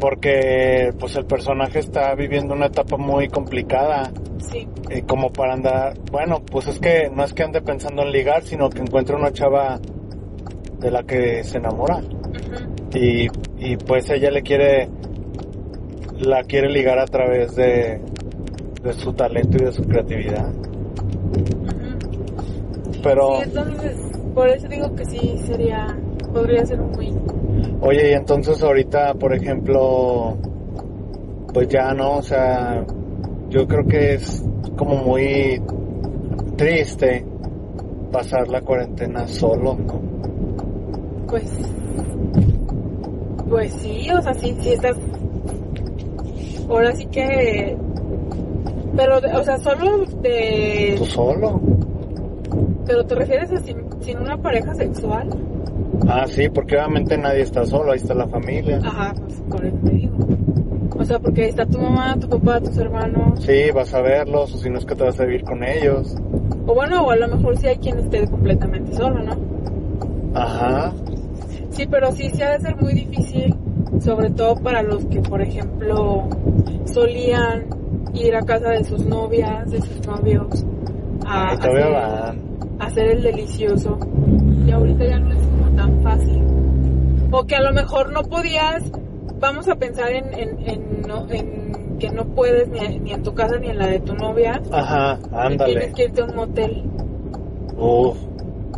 porque pues el personaje está viviendo una etapa muy complicada Sí. y como para andar, bueno, pues es que no es que ande pensando en ligar, sino que encuentra una chava de la que se enamora Ujú. y, y pues ella le quiere la quiere ligar a través de de su talento y de su creatividad. Pero Sí, entonces, por eso digo que sí sería, podría ser un win. Oye, y entonces ahorita, por ejemplo, pues ya no, o sea, yo creo que es como muy triste pasar la cuarentena solo, ¿no? Pues, pues sí, o sea, sí, sí estás, ahora sí que, pero, o sea, solo de, Tú solo. pero te refieres a sin, sin una pareja sexual. Ah, sí, porque obviamente nadie está solo, ahí está la familia. Ajá, pues por eso te digo. O sea, porque ahí está tu mamá, tu papá, tus hermanos. Sí, vas a verlos, o si no es que te vas a vivir con ellos. O bueno, o a lo mejor sí hay quien esté completamente solo, ¿no? Ajá, Sí, pero sí, sí ha de ser muy difícil, sobre todo para los que, por ejemplo, solían ir a casa de sus novias, de sus novios, a, hacer, van. a hacer el delicioso. Y ahorita ya no es como tan fácil. O que a lo mejor no podías, vamos a pensar en, en, en, no- en que no puedes ni, ni en tu casa ni en la de tu novia. Ajá, Y ándale. tienes que irte a un motel. Uf.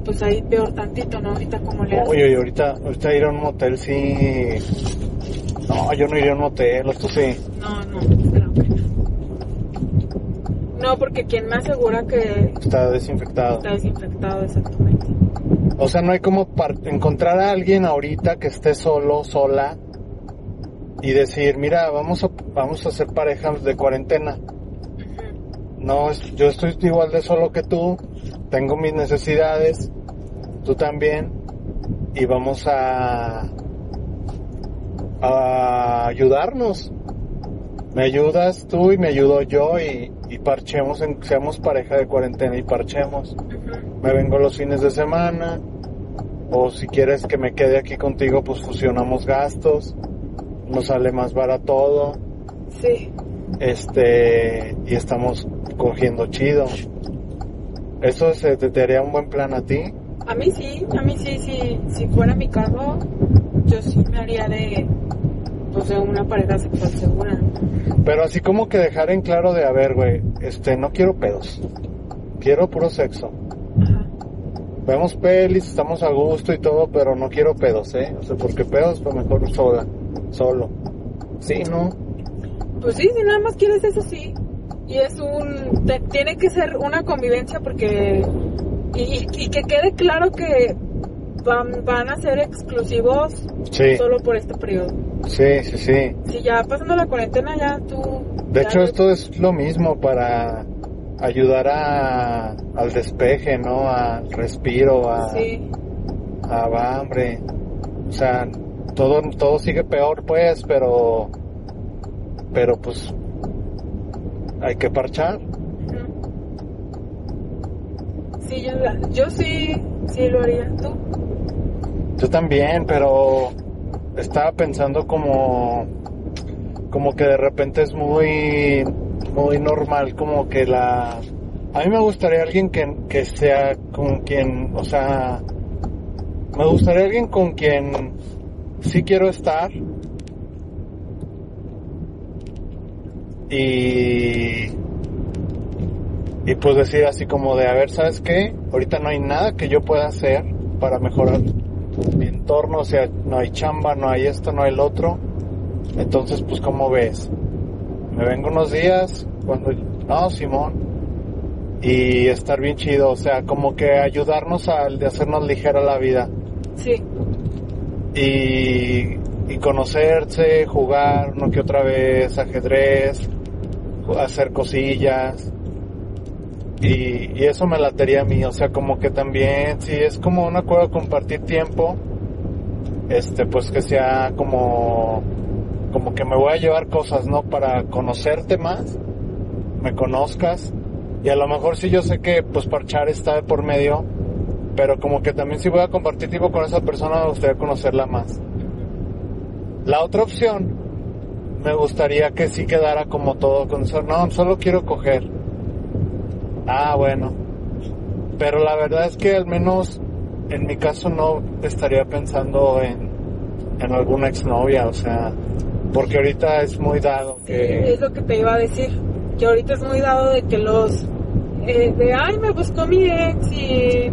Pues ahí peor tantito, ¿no? Ahorita como le. Oye, oye, ahorita, ahorita ir a un motel sí. No, yo no iría a un motel, o tú sí. No, no, claro que no. No, porque quien me asegura que Está desinfectado. está desinfectado exactamente. O sea, no hay como encontrar a alguien ahorita que esté solo, sola y decir, mira, vamos a, vamos a hacer parejas de cuarentena. No, yo estoy igual de solo que tú, tengo mis necesidades, tú también, y vamos a, a ayudarnos. Me ayudas tú y me ayudo yo y, y parchemos, en, seamos pareja de cuarentena y parchemos. Me vengo los fines de semana, o si quieres que me quede aquí contigo, pues fusionamos gastos, nos sale más barato todo Sí, este y estamos cogiendo chido. ¿Eso se te, te haría un buen plan a ti? a mí sí, a mí sí, sí, si fuera mi caso, yo sí me haría de, pues de una pareja sexual segura. Pero así como que dejar en claro de, a ver, güey, este, no quiero pedos. Quiero puro sexo. Ajá. Vemos pelis, estamos a gusto y todo, pero no quiero pedos, ¿eh? O sea, porque pedos, pues mejor sola, solo. Sí, ¿no? Pues sí, si nada más quieres eso sí. Y es un, te- tiene que ser una convivencia porque, y, y que quede claro que van, van a ser exclusivos Sí, solo por este periodo. sí, sí, sí. Si ya pasando la cuarentena ya tú... De ya hecho, esto es lo mismo para ayudar a, al despeje, ¿no? Al respiro, a, Sí, a va, hombre. O sea, todo, todo sigue peor, pues, pero, pero pues, hay que parchar. sí, yo, yo sí, sí lo haría. ¿Tú? Yo también, pero estaba pensando como, como que de repente es muy, muy normal, como que la, a mí me gustaría alguien que, que sea con quien, o sea, me gustaría alguien con quien sí quiero estar y, y pues decir así como de, a ver, ¿sabes qué? Ahorita no hay nada que yo pueda hacer para mejorar mi entorno, o sea, no hay chamba, no hay esto, no hay el otro. Entonces, pues, ¿cómo ves? Me vengo unos días, cuando, no, Simón, y estar bien chido, o sea, como que ayudarnos a de hacernos ligera la vida Sí, y, y conocerse, jugar uno que otra vez, ajedrez, hacer cosillas. Y, y eso me latería a mí, o sea, como que también, si es como un acuerdo compartir tiempo, este, pues que sea como, como que me voy a llevar cosas, ¿no? Para conocerte más, me conozcas, y a lo mejor sí yo sé que, pues parchar está de por medio, pero como que también si voy a compartir tiempo con esa persona me gustaría conocerla más. La otra opción, me gustaría que sí quedara como todo con eso. No, solo quiero coger. Ah, bueno. Pero la verdad es que al menos en mi caso no estaría pensando en, en alguna exnovia, o sea, porque ahorita es muy dado sí, que... es lo que te iba a decir. Que ahorita es muy dado de que los... eh, de, ay, me buscó mi ex y...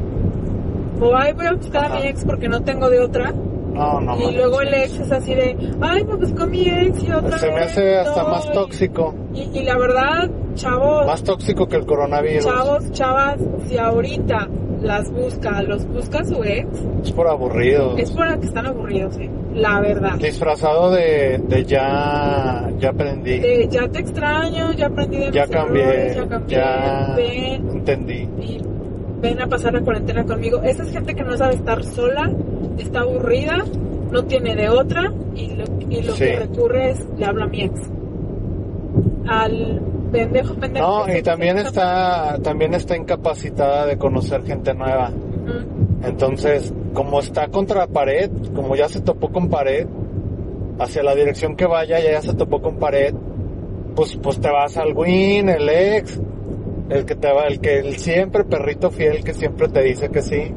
O, ay, voy a buscar a mi ex porque no tengo de otra. No, no. y luego el ex es así de, ay, me buscó mi ex y otra Se me vez, hace hasta no, más tóxico, Y, y la verdad, chavos, más tóxico que el coronavirus. chavos, chavas, si ahorita las busca, los busca su ex, Es por aburrido. es por que están aburridos, ¿eh? La verdad. Disfrazado de, de ya, ya aprendí, De, ya te extraño, ya aprendí de ya mis cambié, errores, ya cambié, ya ven entendí. y ven a pasar la cuarentena conmigo. Esa es gente que no sabe estar sola, está aburrida, no tiene de otra y lo, y lo Sí. que recurre es, le hablo a mi ex. Al pendejo, pendejo. No, y también está, también está incapacitada de conocer gente nueva. Entonces, como está contra la pared, como ya se topó con pared, hacia la dirección que vaya, ya, ya se topó con pared, pues, pues te vas al win, el ex, el que te va, el que el siempre perrito fiel que siempre te dice que sí.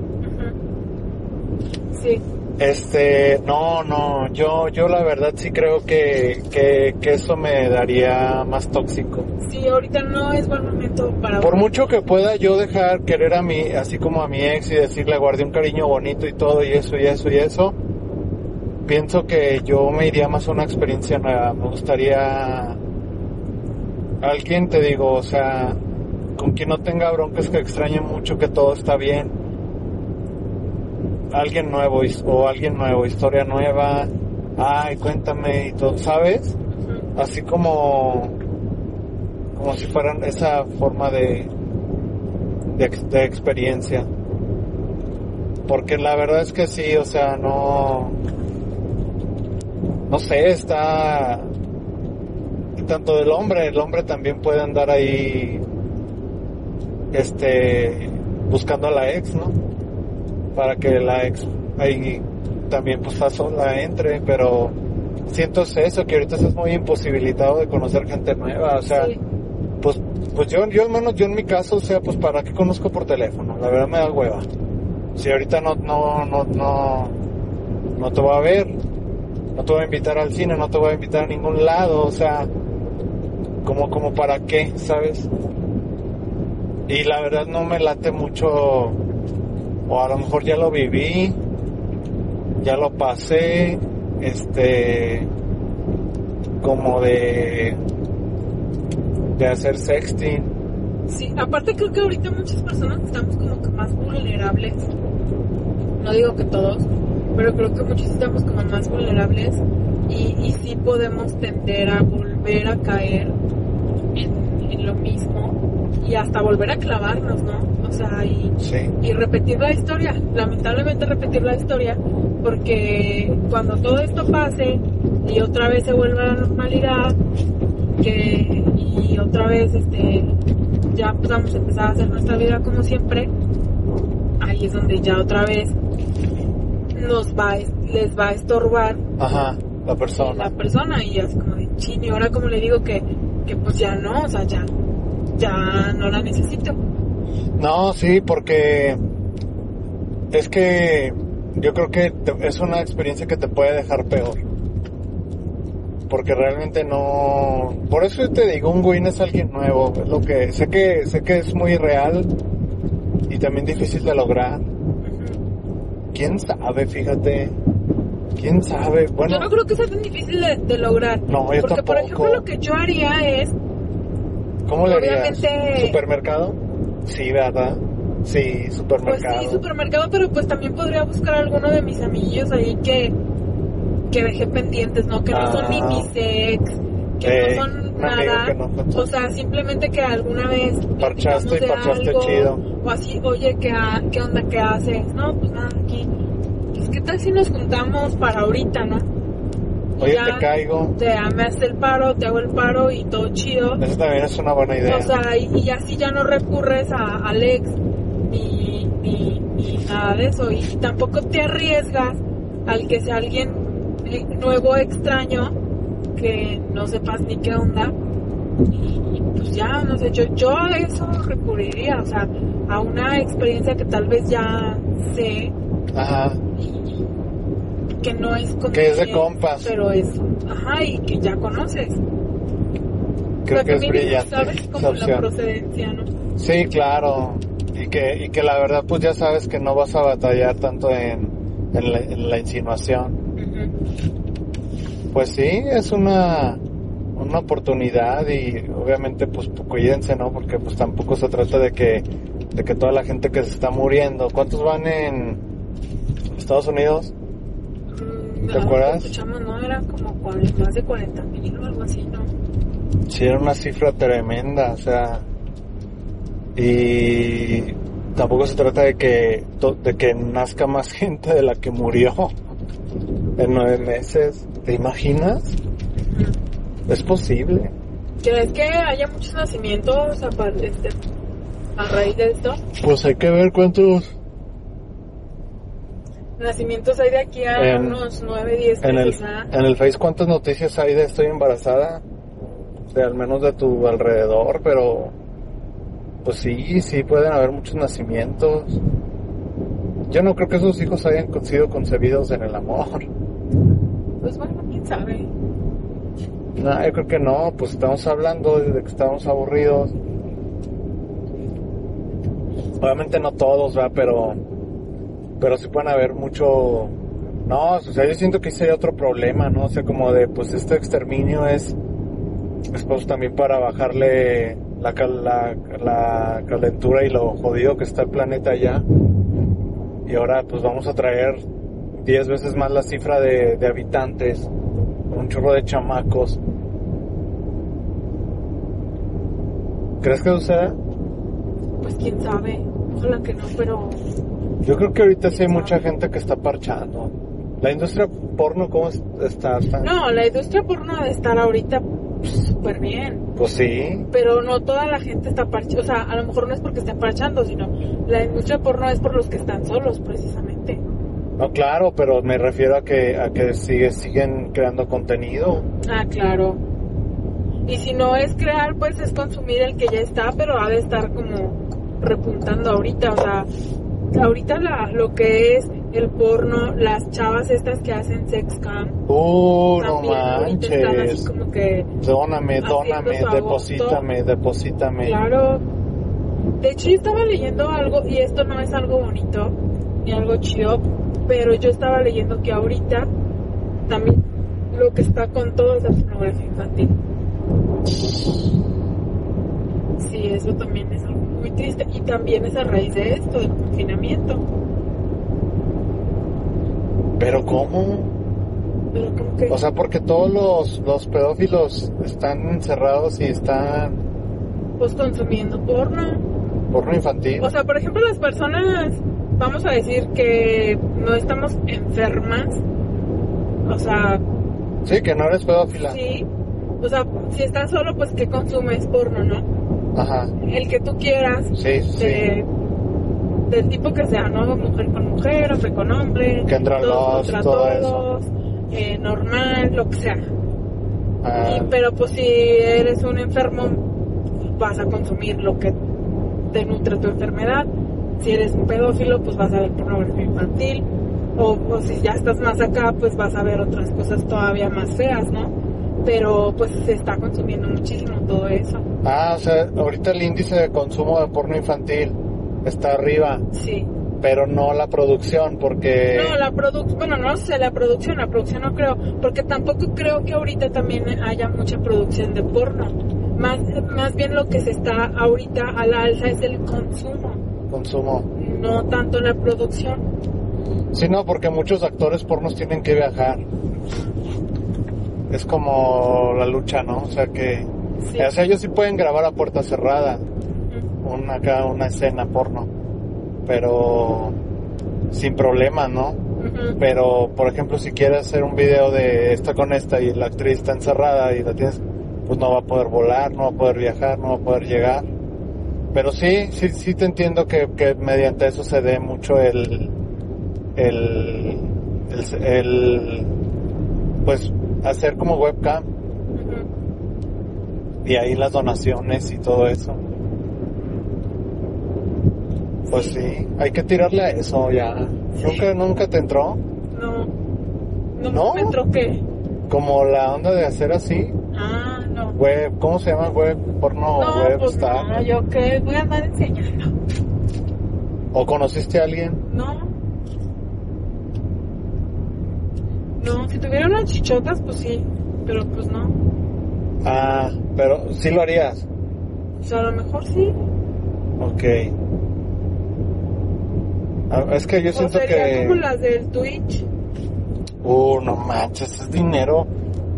Sí. Este, no, no, yo, yo la verdad sí creo que, que, que eso me daría más tóxico. Sí, ahorita no es buen momento para... Por mucho que pueda yo dejar querer a mí, así como a mi ex y decirle guardé un cariño bonito y todo y eso y eso y eso, pienso que yo me iría más a una experiencia nueva. Me gustaría alguien, te digo, o sea, con quien no tenga broncas, que extrañe mucho, que todo está bien. Alguien nuevo o alguien nuevo, historia nueva. Ay, cuéntame y todo, ¿sabes? Así como como si fueran esa forma de de, de experiencia porque la verdad es que sí o sea no no sé está tanto del hombre el hombre también puede andar ahí este buscando a la ex no para que la ex ahí también pues a sola entre pero siento eso que ahorita estás muy imposibilitado de conocer gente nueva o sea Sí. pues pues yo yo al menos yo en mi caso o sea pues para qué conozco por teléfono la verdad me da hueva. Si ahorita no no no no no te voy a ver no te voy a invitar al cine no te voy a invitar a ningún lado o sea como como para qué sabes y la verdad no me late mucho o a lo mejor ya lo viví ya lo pasé este como de de hacer sexting Sí, aparte creo que ahorita muchas personas estamos como que más vulnerables. No digo que todos, pero creo que muchos estamos como más vulnerables y, y sí podemos tender a volver a caer en, en lo mismo y hasta volver a clavarnos, ¿no? O sea, y, sí y repetir la historia, lamentablemente repetir la historia, porque cuando todo esto pase y otra vez se vuelva a la normalidad, que y otra vez este ya pues vamos a empezar a hacer nuestra vida como siempre, ahí es donde ya otra vez nos va les va a estorbar ajá la persona la persona y así como de chin y ahora como le digo que, que pues ya no, o sea ya ya no la necesito. No, sí, porque es que yo creo que te- es una experiencia que te puede dejar peor. Porque realmente no... Por eso te digo, un win es alguien nuevo. Es lo que sé que sé que es muy real y también difícil de lograr. ¿Quién sabe? Fíjate. ¿Quién sabe? Bueno, yo no creo que sea tan difícil de, de lograr. No, yo Porque, por tampoco. ejemplo, lo que yo haría es, ¿cómo le harías? obviamente- ¿Supermercado? Sí, ¿verdad? Sí, pues supermercado. sí, supermercado, pero pues también podría buscar a alguno de mis amigos ahí que, que dejé pendientes, ¿no? Que no son ni Ah. mis ex, que Ey, no son nada. que no O sea, simplemente que alguna vez Parchaste y parchaste algo, chido. O así, oye, ¿qué, ¿qué onda? ¿Qué haces? No, pues nada, aquí. Pues, ¿qué tal si nos juntamos para ahorita, no? Oye, ya te caigo. Te me haces el paro, te hago el paro y todo chido. Eso también es una buena idea. O sea, y, y así ya no recurres a Alex ni, ni, ni nada de eso. Y tampoco te arriesgas al que sea alguien nuevo, extraño, que no sepas ni qué onda. Y, y, pues ya, no sé, yo, yo a eso recurriría, o sea, a una experiencia que tal vez ya sé Ajá. y que no es como Que es de compas. pero es, ajá, y que ya conoces. Creo que es brillante Sabes como la procedencia, ¿no? Sí, claro. Y que, y que la verdad, pues ya sabes que no vas a batallar tanto en, en, la, en la insinuación. Pues sí, es una, una oportunidad y obviamente pues cuídense, ¿no? Porque pues tampoco se trata de que, de que toda la gente que se está muriendo. ¿Cuántos van en Estados Unidos? ¿Te acuerdas? Escuchamos, no, eran como más de 40 mil o algo así, ¿no? Sí, era una cifra tremenda, o sea, y tampoco se trata de que, de que nazca más gente de la que murió en nueve meses. ¿Te imaginas? Es posible. ¿Crees que haya muchos nacimientos a, este, a raíz de esto? Pues hay que ver cuántos Nacimientos hay de aquí a En- unos 9, 10 en el, ¿ah? en el Face, cuántas noticias hay de estoy embarazada. de al menos de tu alrededor, pero pues sí, sí pueden haber muchos nacimientos. Yo no creo que esos hijos hayan sido concebidos en el amor. Pues bueno, quién sabe. No, yo creo que no, pues estamos hablando de que estamos aburridos. Obviamente no todos, ¿verdad? Pero, pero sí pueden haber mucho... No, o sea, yo siento que ese hay otro problema, ¿no? O sea, como de, pues este exterminio es, es pues también para bajarle la, cal- la, calentura y lo jodido que está el planeta allá. Y ahora pues vamos a traer 10 veces más la cifra de, de habitantes, un chorro de chamacos. ¿Crees que suceda? Pues quién sabe. Ojalá que no, pero Yo creo que ahorita sí hay mucha gente que está parchando. La industria porno, ¿cómo es- está? Está- no, la industria porno debe estar ahorita pues, súper bien. Pues sí. Pero no toda la gente está parchando. O sea, a lo mejor no es porque estén parchando, sino la industria porno es por los que están solos, precisamente. No, claro, pero me refiero a que, a que sigue, siguen creando contenido. Ah, claro. Y si no es crear, pues es consumir el que ya está, pero ha de estar como repuntando ahorita. O sea, ahorita la, lo que es el porno, las chavas estas que hacen sex cam, Uh, no ahorita están así manches. como que, Dóname, dóname, deposítame, deposítame. claro. De hecho, yo estaba leyendo algo, y esto no es algo bonito, ni algo chido, pero yo estaba leyendo que ahorita también lo que está con todo es la pornografía infantil. Sí, eso también es algo muy triste. Y también es a raíz de esto, del confinamiento. Pero ¿cómo? Pero como que... O sea, porque todos los, los pedófilos están encerrados y están pues consumiendo porno. porno infantil. O sea, por ejemplo, las personas, vamos a decir que no estamos enfermas. O sea, Sí, que no eres pedófila. sí. O sea, si estás solo, pues que consumes porno, ¿no? Ajá. El que tú quieras. Sí, sí. de- del tipo que sea, ¿no? Mujer con mujer, hombre con hombre. Que entra todos los, contra todo todos, eh, normal, lo que sea. Ah, Y- pero pues si eres un enfermo, vas a consumir lo que te nutre tu enfermedad. Si eres un pedófilo, pues vas a ver pornografía infantil. O, o si ya estás más acá, pues vas a ver otras cosas todavía más feas, ¿no? Pero pues se está consumiendo muchísimo todo eso. Ah, o sea, ahorita el índice de consumo de porno infantil está arriba, Sí. pero no la producción, porque... No, la producción, bueno, no sé, la producción, la producción no creo, porque tampoco creo que ahorita también haya mucha producción de porno. Más, más bien lo que se está ahorita a la alza es el consumo, consumo. no tanto la producción. Sí, no, porque muchos actores pornos tienen que viajar. Es como la lucha, ¿no? O sea que... Sí. O sea, ellos sí pueden grabar a puerta cerrada, una, acá, una escena porno, pero sin problema, ¿no? Pero, por ejemplo, si quieres hacer un video de esta con esta y la actriz está encerrada y la tienes, pues no va a poder volar, no va a poder viajar, no va a poder llegar. Pero sí, sí, sí te entiendo que, que mediante eso se dé mucho el, el, el, el, pues hacer como webcam. Y ahí las donaciones y todo eso. Pues sí, hay que tirarle a eso ya. Nunca, nunca te entró No. No, ¿No? me entró qué. como la onda de hacer así. Ah, no. Web, ¿cómo se llama web? Porno No, web pues star. no, yo qué voy a andar enseñando. ¿O conociste a alguien? No. No, si tuviera unas chichotas, pues sí, pero pues no. Ah, pero sí lo harías. O sea, a lo mejor sí. Ok. Ah, Es que yo O siento sería que... como las del Twitch. Uh, no manches, es dinero.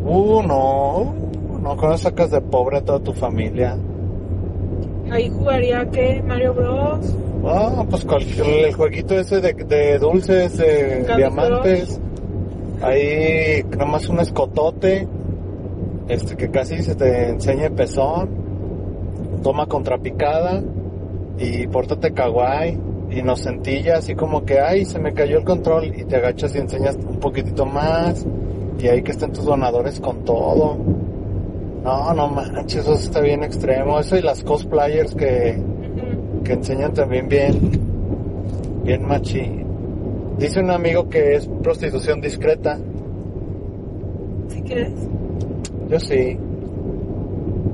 Uh, no. Uh, no, eso sacas de pobre a toda tu familia. Ahí jugaría que Mario Bros. Ah, pues cualquier, el jueguito ese de, de dulces, de diamantes. Ahí nada más un escotote. Este que casi se te enseña el pezón. Toma contrapicada. Y pórtate kawaii. Inocentilla, así como que, ay, se me cayó el control. Y te agachas y enseñas un poquitito más. Y ahí que estén tus donadores con todo. No, no manches, eso está bien extremo. Eso y las cosplayers que, que enseñan también bien, bien machi. Dice un amigo que es prostitución discreta. ¿Sí crees? Yo sí.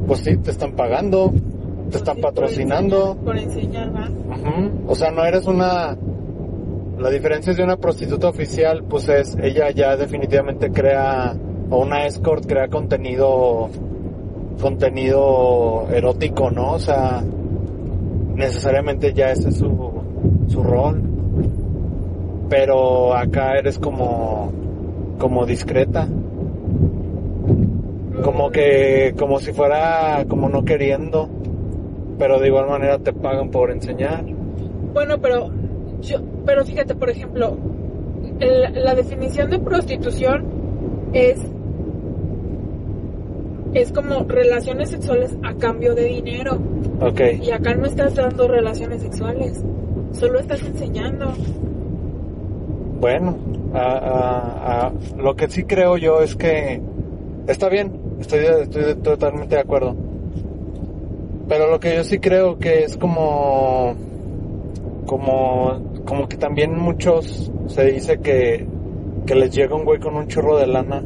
Pues sí, te están pagando, te están Sí, por patrocinando. enseñar- Por enseñar. Ujú. O sea, no eres una... La diferencia de una prostituta oficial, pues es, ella ya definitivamente crea, o una escort crea contenido, contenido erótico, ¿no? O sea, necesariamente ya ese es su, su rol. Pero acá eres como, como discreta. Como que, como si fuera, como no queriendo. Pero de igual manera te pagan por enseñar. Bueno, pero yo, pero fíjate, por ejemplo, el- la definición de prostitución es es como relaciones sexuales a cambio de dinero Ok. y acá no estás dando relaciones sexuales, solo estás enseñando. Bueno, a- a- a- lo que sí creo yo es que está bien, estoy, estoy totalmente de acuerdo. Pero lo que yo sí creo que es como, como, como que también muchos se dice que, que les llega un güey con un churro de lana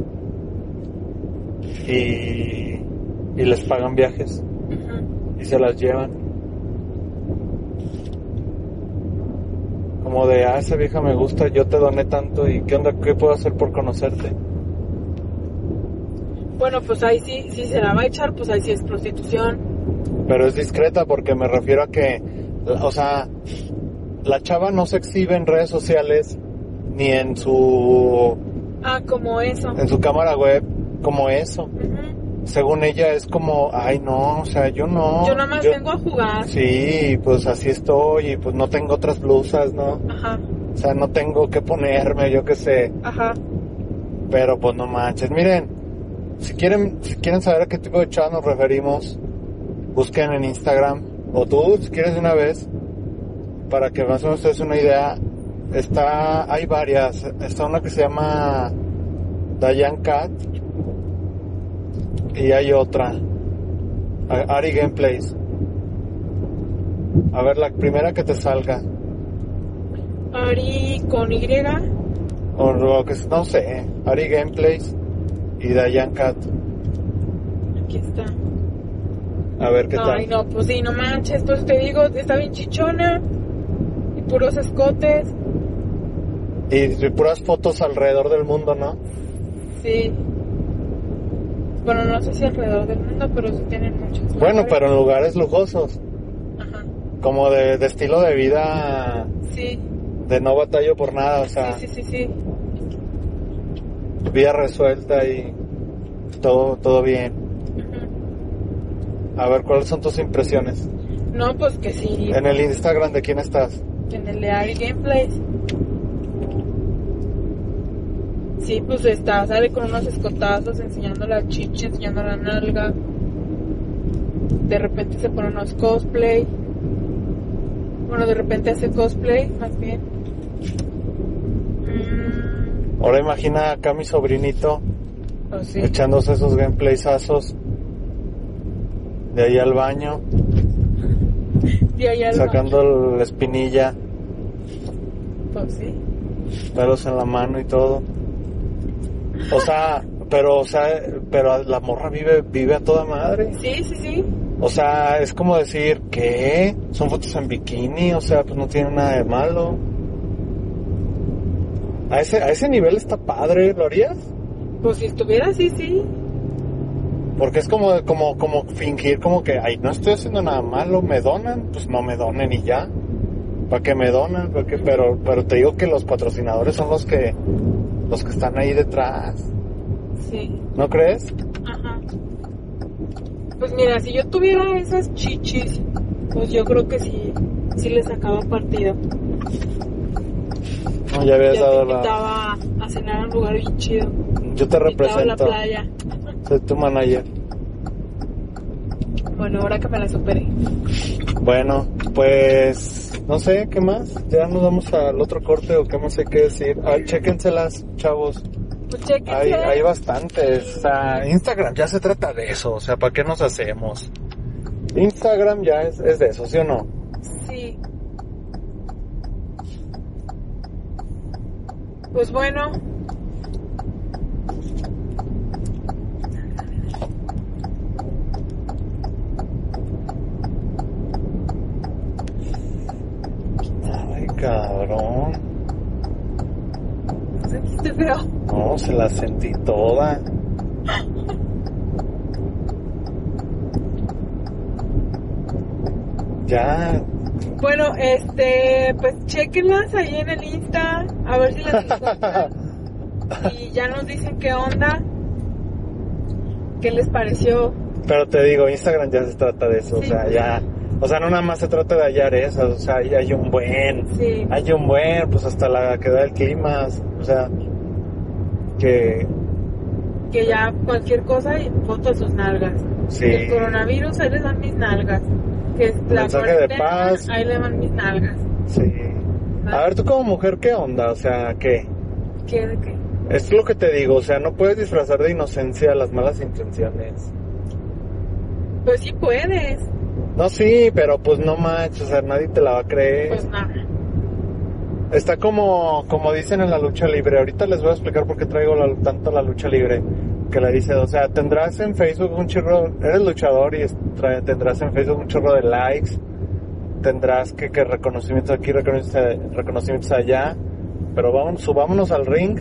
y, y les pagan viajes y se las llevan. Como de, ah, esa vieja me gusta, yo te doné tanto y qué onda, qué puedo hacer por conocerte. Bueno, pues ahí sí, si se la va a echar, pues ahí sí es prostitución. Pero es discreta porque me refiero a que, o sea, la chava no se exhibe en redes sociales ni en su, Ah, como eso. en su cámara web como eso. Según ella es como, ay no, o sea, yo no. Yo nada más vengo a jugar. Sí, pues así estoy y pues no tengo otras blusas, ¿no? Ajá, O sea, no tengo que ponerme, yo qué sé. ajá. Pero pues no manches. Miren, si quieren, si quieren saber a qué tipo de chat nos referimos, busquen en Instagram. O tú, si quieres de una vez, para que más o menos ustedes una idea. Está, hay varias. Está una que se llama Diane Cat. Y hay otra. Ari Gameplays. A ver, la primera que te salga. Ari con Y. O lo que no sé. Ari Gameplays y Diane Cat. Aquí está. A ver qué Ay, tal. no, pues sí, no manches, pues te digo, está bien chichona. Y puros escotes. Y puras fotos alrededor del mundo, ¿no? Sí. Bueno, no sé si alrededor del mundo, pero sí tienen muchos. Bueno, pero en lugares lujosos. Ajá. Como de, de estilo de vida Sí, de no batallo por nada. O sea, sí, sí, sí, sí. Vida resuelta y todo, todo bien. A ver, ¿cuáles son tus impresiones? No, pues que sí. En el Instagram, ¿de quién estás? En el de Ari Gameplays. Sí, pues está, sale con unos escotazos, enseñando la chicha, enseñando la nalga. De repente se pone unos cosplay. Bueno, de repente hace cosplay, más bien. Ahora imagina acá mi sobrinito sí. echándose esos gameplayazos de ahí al baño, Y ahí al sacando la espinilla, Pues sí. pelos en la mano y todo. O sea, pero, o sea, pero la morra vive, vive a toda madre. Sí, sí, sí. O sea, es como decir, ¿qué? Son fotos en bikini, o sea, pues no tiene nada de malo. A ese, a ese nivel está padre, ¿lo harías? Pues si estuviera así, sí. Porque es como, como, como fingir como que, ay, no estoy haciendo nada malo, me donan, pues no me donen y ya. ¿Para qué me donan? ¿Para qué? Pero, pero te digo que los patrocinadores son los que, los que están ahí detrás. Sí. ¿No crees? Ajá. Pues mira, si yo tuviera esas chichis, pues yo creo que sí, sí le sacaba partido. No, ya habías te dado la... invitaba a cenar a un lugar bien chido. Yo te Invitaba a la represento. playa. Soy tu manager. Bueno, ahora que me la superé. Bueno, pues no sé, ¿qué más? Ya nos vamos al otro corte o qué más hay que decir. Ah, chéquenselas, chavos. Pues chéquense. Hay, hay bastantes. O sea, Instagram ya se trata de eso. O sea, ¿para qué nos hacemos? Instagram ya es, es de eso, ¿sí o no? Sí. Pues bueno. Ay, cabrón. ¿Sentiste feo? No, se la sentí toda. Ya, Bueno, este, pues chequenlas ahí en el Insta, a ver si las encuentran. y ya nos dicen qué onda, qué les pareció. pero te digo, Instagram ya se trata de eso, o sea, ya, o sea, no nada más se trata de hallar esas, o sea, hay un buen, Sí. hay un buen, pues hasta la que da el clima, o sea, que, Que ya cualquier cosa y foto de sus nalgas. sí, El coronavirus, ahí les dan mis nalgas. Que es la Mensaje de paz. ahí le dan mis nalgas. sí. A ver, tú como mujer, ¿qué onda? O sea, ¿qué? ¿Qué de qué? Es lo que te digo, o sea, no puedes disfrazar de inocencia las malas intenciones. Pues sí puedes. No, sí, pero pues no manches, o sea, nadie te la va a creer. Pues nada. Está como, como dicen en la lucha libre. Ahorita les voy a explicar por qué traigo la- tanto la lucha libre. Que le dice, o sea, tendrás en Facebook un chorro, eres luchador y tendrás en Facebook un chorro de likes. Tendrás que, que reconocimientos aquí, reconocimientos, reconocimientos allá. Pero vamos, subámonos al ring.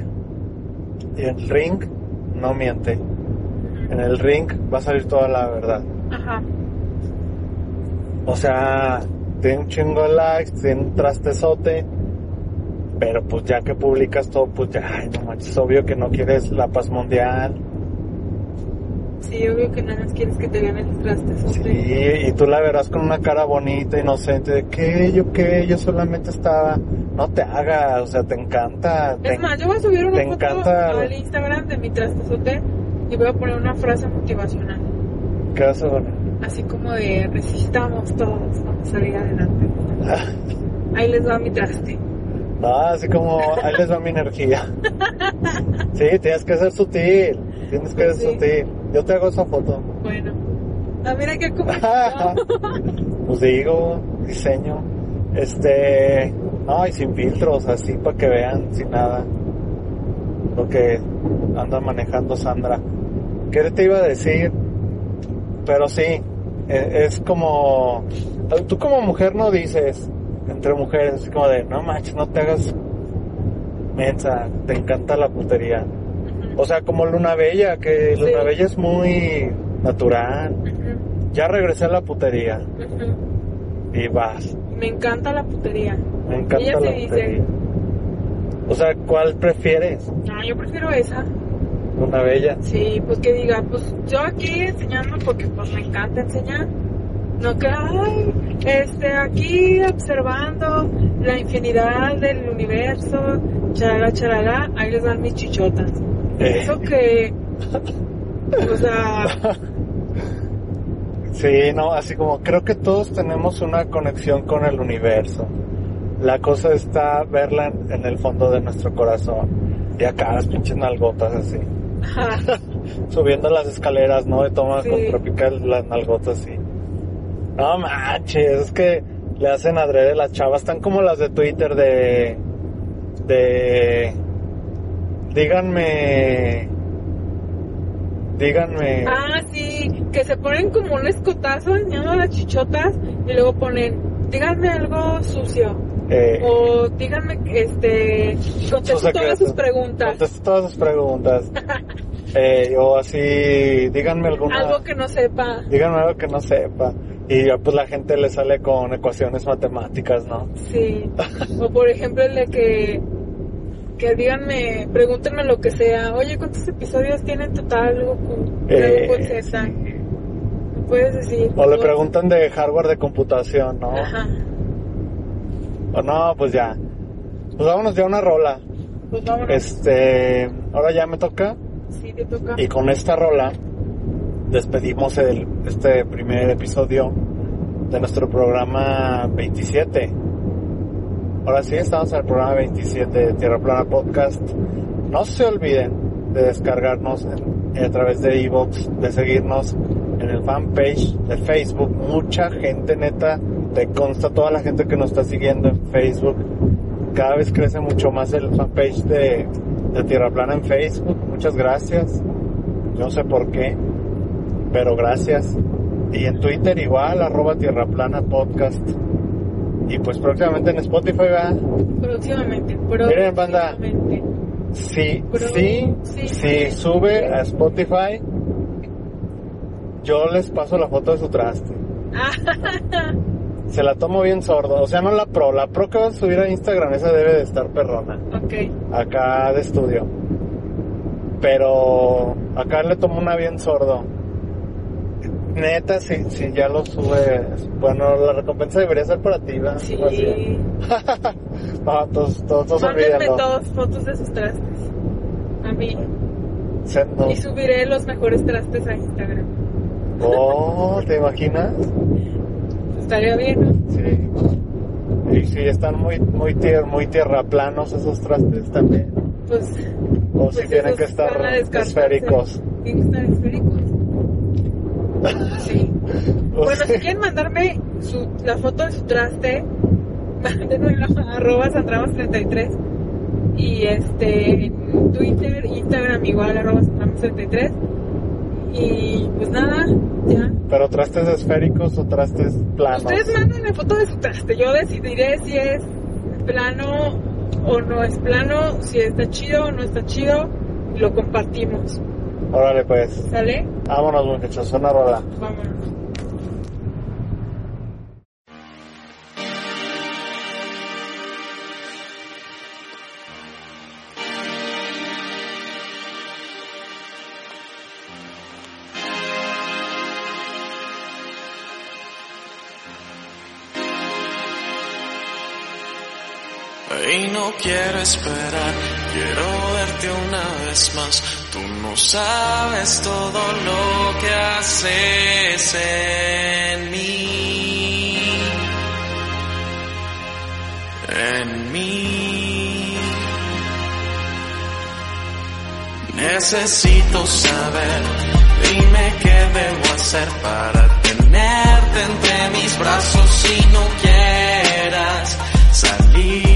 Y el ring no miente. En el ring va a salir toda la verdad. Ajá. O sea, tiene un chingo de likes, tiene un trastezote. Pero pues ya que publicas todo, pues ya, ay, no manches, es obvio que no quieres la paz mundial. Sí, obvio que nada más quieres que te vean el traste. Sí, y tú la verás con una cara bonita, inocente, de que yo qué, yo solamente estaba. No te hagas, o sea, te encanta. te Es más, yo voy a subir una foto encanta- al Instagram de mi trastezote y voy a poner una frase motivacional. ¿Qué vas a poner? Así como de resistamos todos, vamos a salir adelante. Ahí les va mi traste. No, así como, ahí les va mi energía. Sí, tienes que ser sutil, tienes que ser Sí. sutil. Yo te hago esa foto. Bueno. Ah, mira qué como. pues digo, diseño. Este, no, y sin filtros, así para que vean, sin nada. Lo que anda manejando Sandra. ¿Qué te iba a decir? Pero sí, e- es como, tú como mujer no dices, entre mujeres, así como de, no manches, no te hagas mensa, te encanta la putería. O sea, como Luna Bella, que Sí. Luna Bella es muy natural. Ya regresé a la putería y vas. Me encanta la putería. Me encanta Ella la se dice. putería. O sea, ¿cuál prefieres? Ah, yo prefiero esa. Luna Bella. Sí, pues que diga, pues yo aquí enseñando porque pues me encanta enseñar. No que, ay, este, aquí observando la infinidad del universo, charala, charala, ahí les dan mis chichotas. Eh. Eso que, o sea, Sí, no, así como creo que todos tenemos una conexión con el universo. La cosa está verla en, en el fondo de nuestro corazón. Y acá las pinches nalgotas así. ajá, Subiendo las escaleras, ¿no? De toma Sí. con tropical, las nalgotas así. No manches, es que le hacen adrede las chavas. Están como las de Twitter de... De... Díganme... Díganme... ah, sí, que se ponen como un escotazo enseñando las chichotas y luego ponen, díganme algo sucio. eh, O díganme, este, contesto todas sus preguntas. Contesto todas sus preguntas. Eh, o así, díganme alguna... Algo que no sepa. Díganme algo que no sepa. Y ya pues la gente le sale con ecuaciones matemáticas, ¿no? Sí. O por ejemplo el de que, que díganme, pregúntenme lo que sea. Oye, ¿cuántos episodios tiene en total Goku? Eh? ¿Me puedes decir? O le preguntan de hardware de computación, ¿no? Ajá. O no, pues ya. Pues vámonos ya a una rola. Pues vámonos. Este, ahora ya me toca. Sí, te toca. Y con esta rola despedimos el, este primer episodio de nuestro programa 27. Ahora sí, estamos en el programa 27 de Tierra Plana Podcast. No se olviden de descargarnos a través de iVoox, de seguirnos en el fanpage de Facebook. Mucha gente, neta, te consta toda la gente que nos está siguiendo en Facebook. Cada vez crece mucho más el fanpage de, de Tierra Plana en Facebook. Muchas gracias. Yo no sé por qué, pero gracias. Y en Twitter igual, arroba Tierra Plana Podcast. Y pues próximamente en Spotify, ¿verdad? Próximamente, Miren, banda. próximamente. Sí, sí, sí. sí, sube a Spotify. Yo les paso la foto de su traste. Se la tomo bien sordo. O sea, no la pro. La pro que va a subir a Instagram, esa debe de estar perrona. ok. Acá de estudio. Pero acá le tomo una bien sordo. Neta, si, si ya lo sube. Bueno, la recompensa debería ser para ti, ¿verdad? Sí. Así. no, todos, todos, todos Mándenme fotos de sus trastes. A mí. Y subiré los mejores trastes a Instagram. Oh, ¿te imaginas? Estaría bien, ¿no? Sí. Y si están muy muy tier, muy tierraplanos esos trastes también. Pues. O pues si tienen esos que estar esféricos. Tienen que estar esféricos. Sí. Bueno, si quieren mandarme su, la foto de su traste, mándenmelo a arroba sandramas33 y este en Twitter, Instagram igual arroba sandramas33 y pues nada, ya. Pero trastes esféricos o trastes planos. Ustedes mándenme foto de su traste, yo decidiré si es plano o no es plano, si está chido o no está chido y lo compartimos, Órale pues. ¿sale? Vámonos muchachos, una rola. Vámonos. Y no quiero esperar, Tú no sabes todo lo que haces en mí. En mí. Necesito saber, dime qué debo hacer para tenerte entre mis brazos si no quieras. Salir.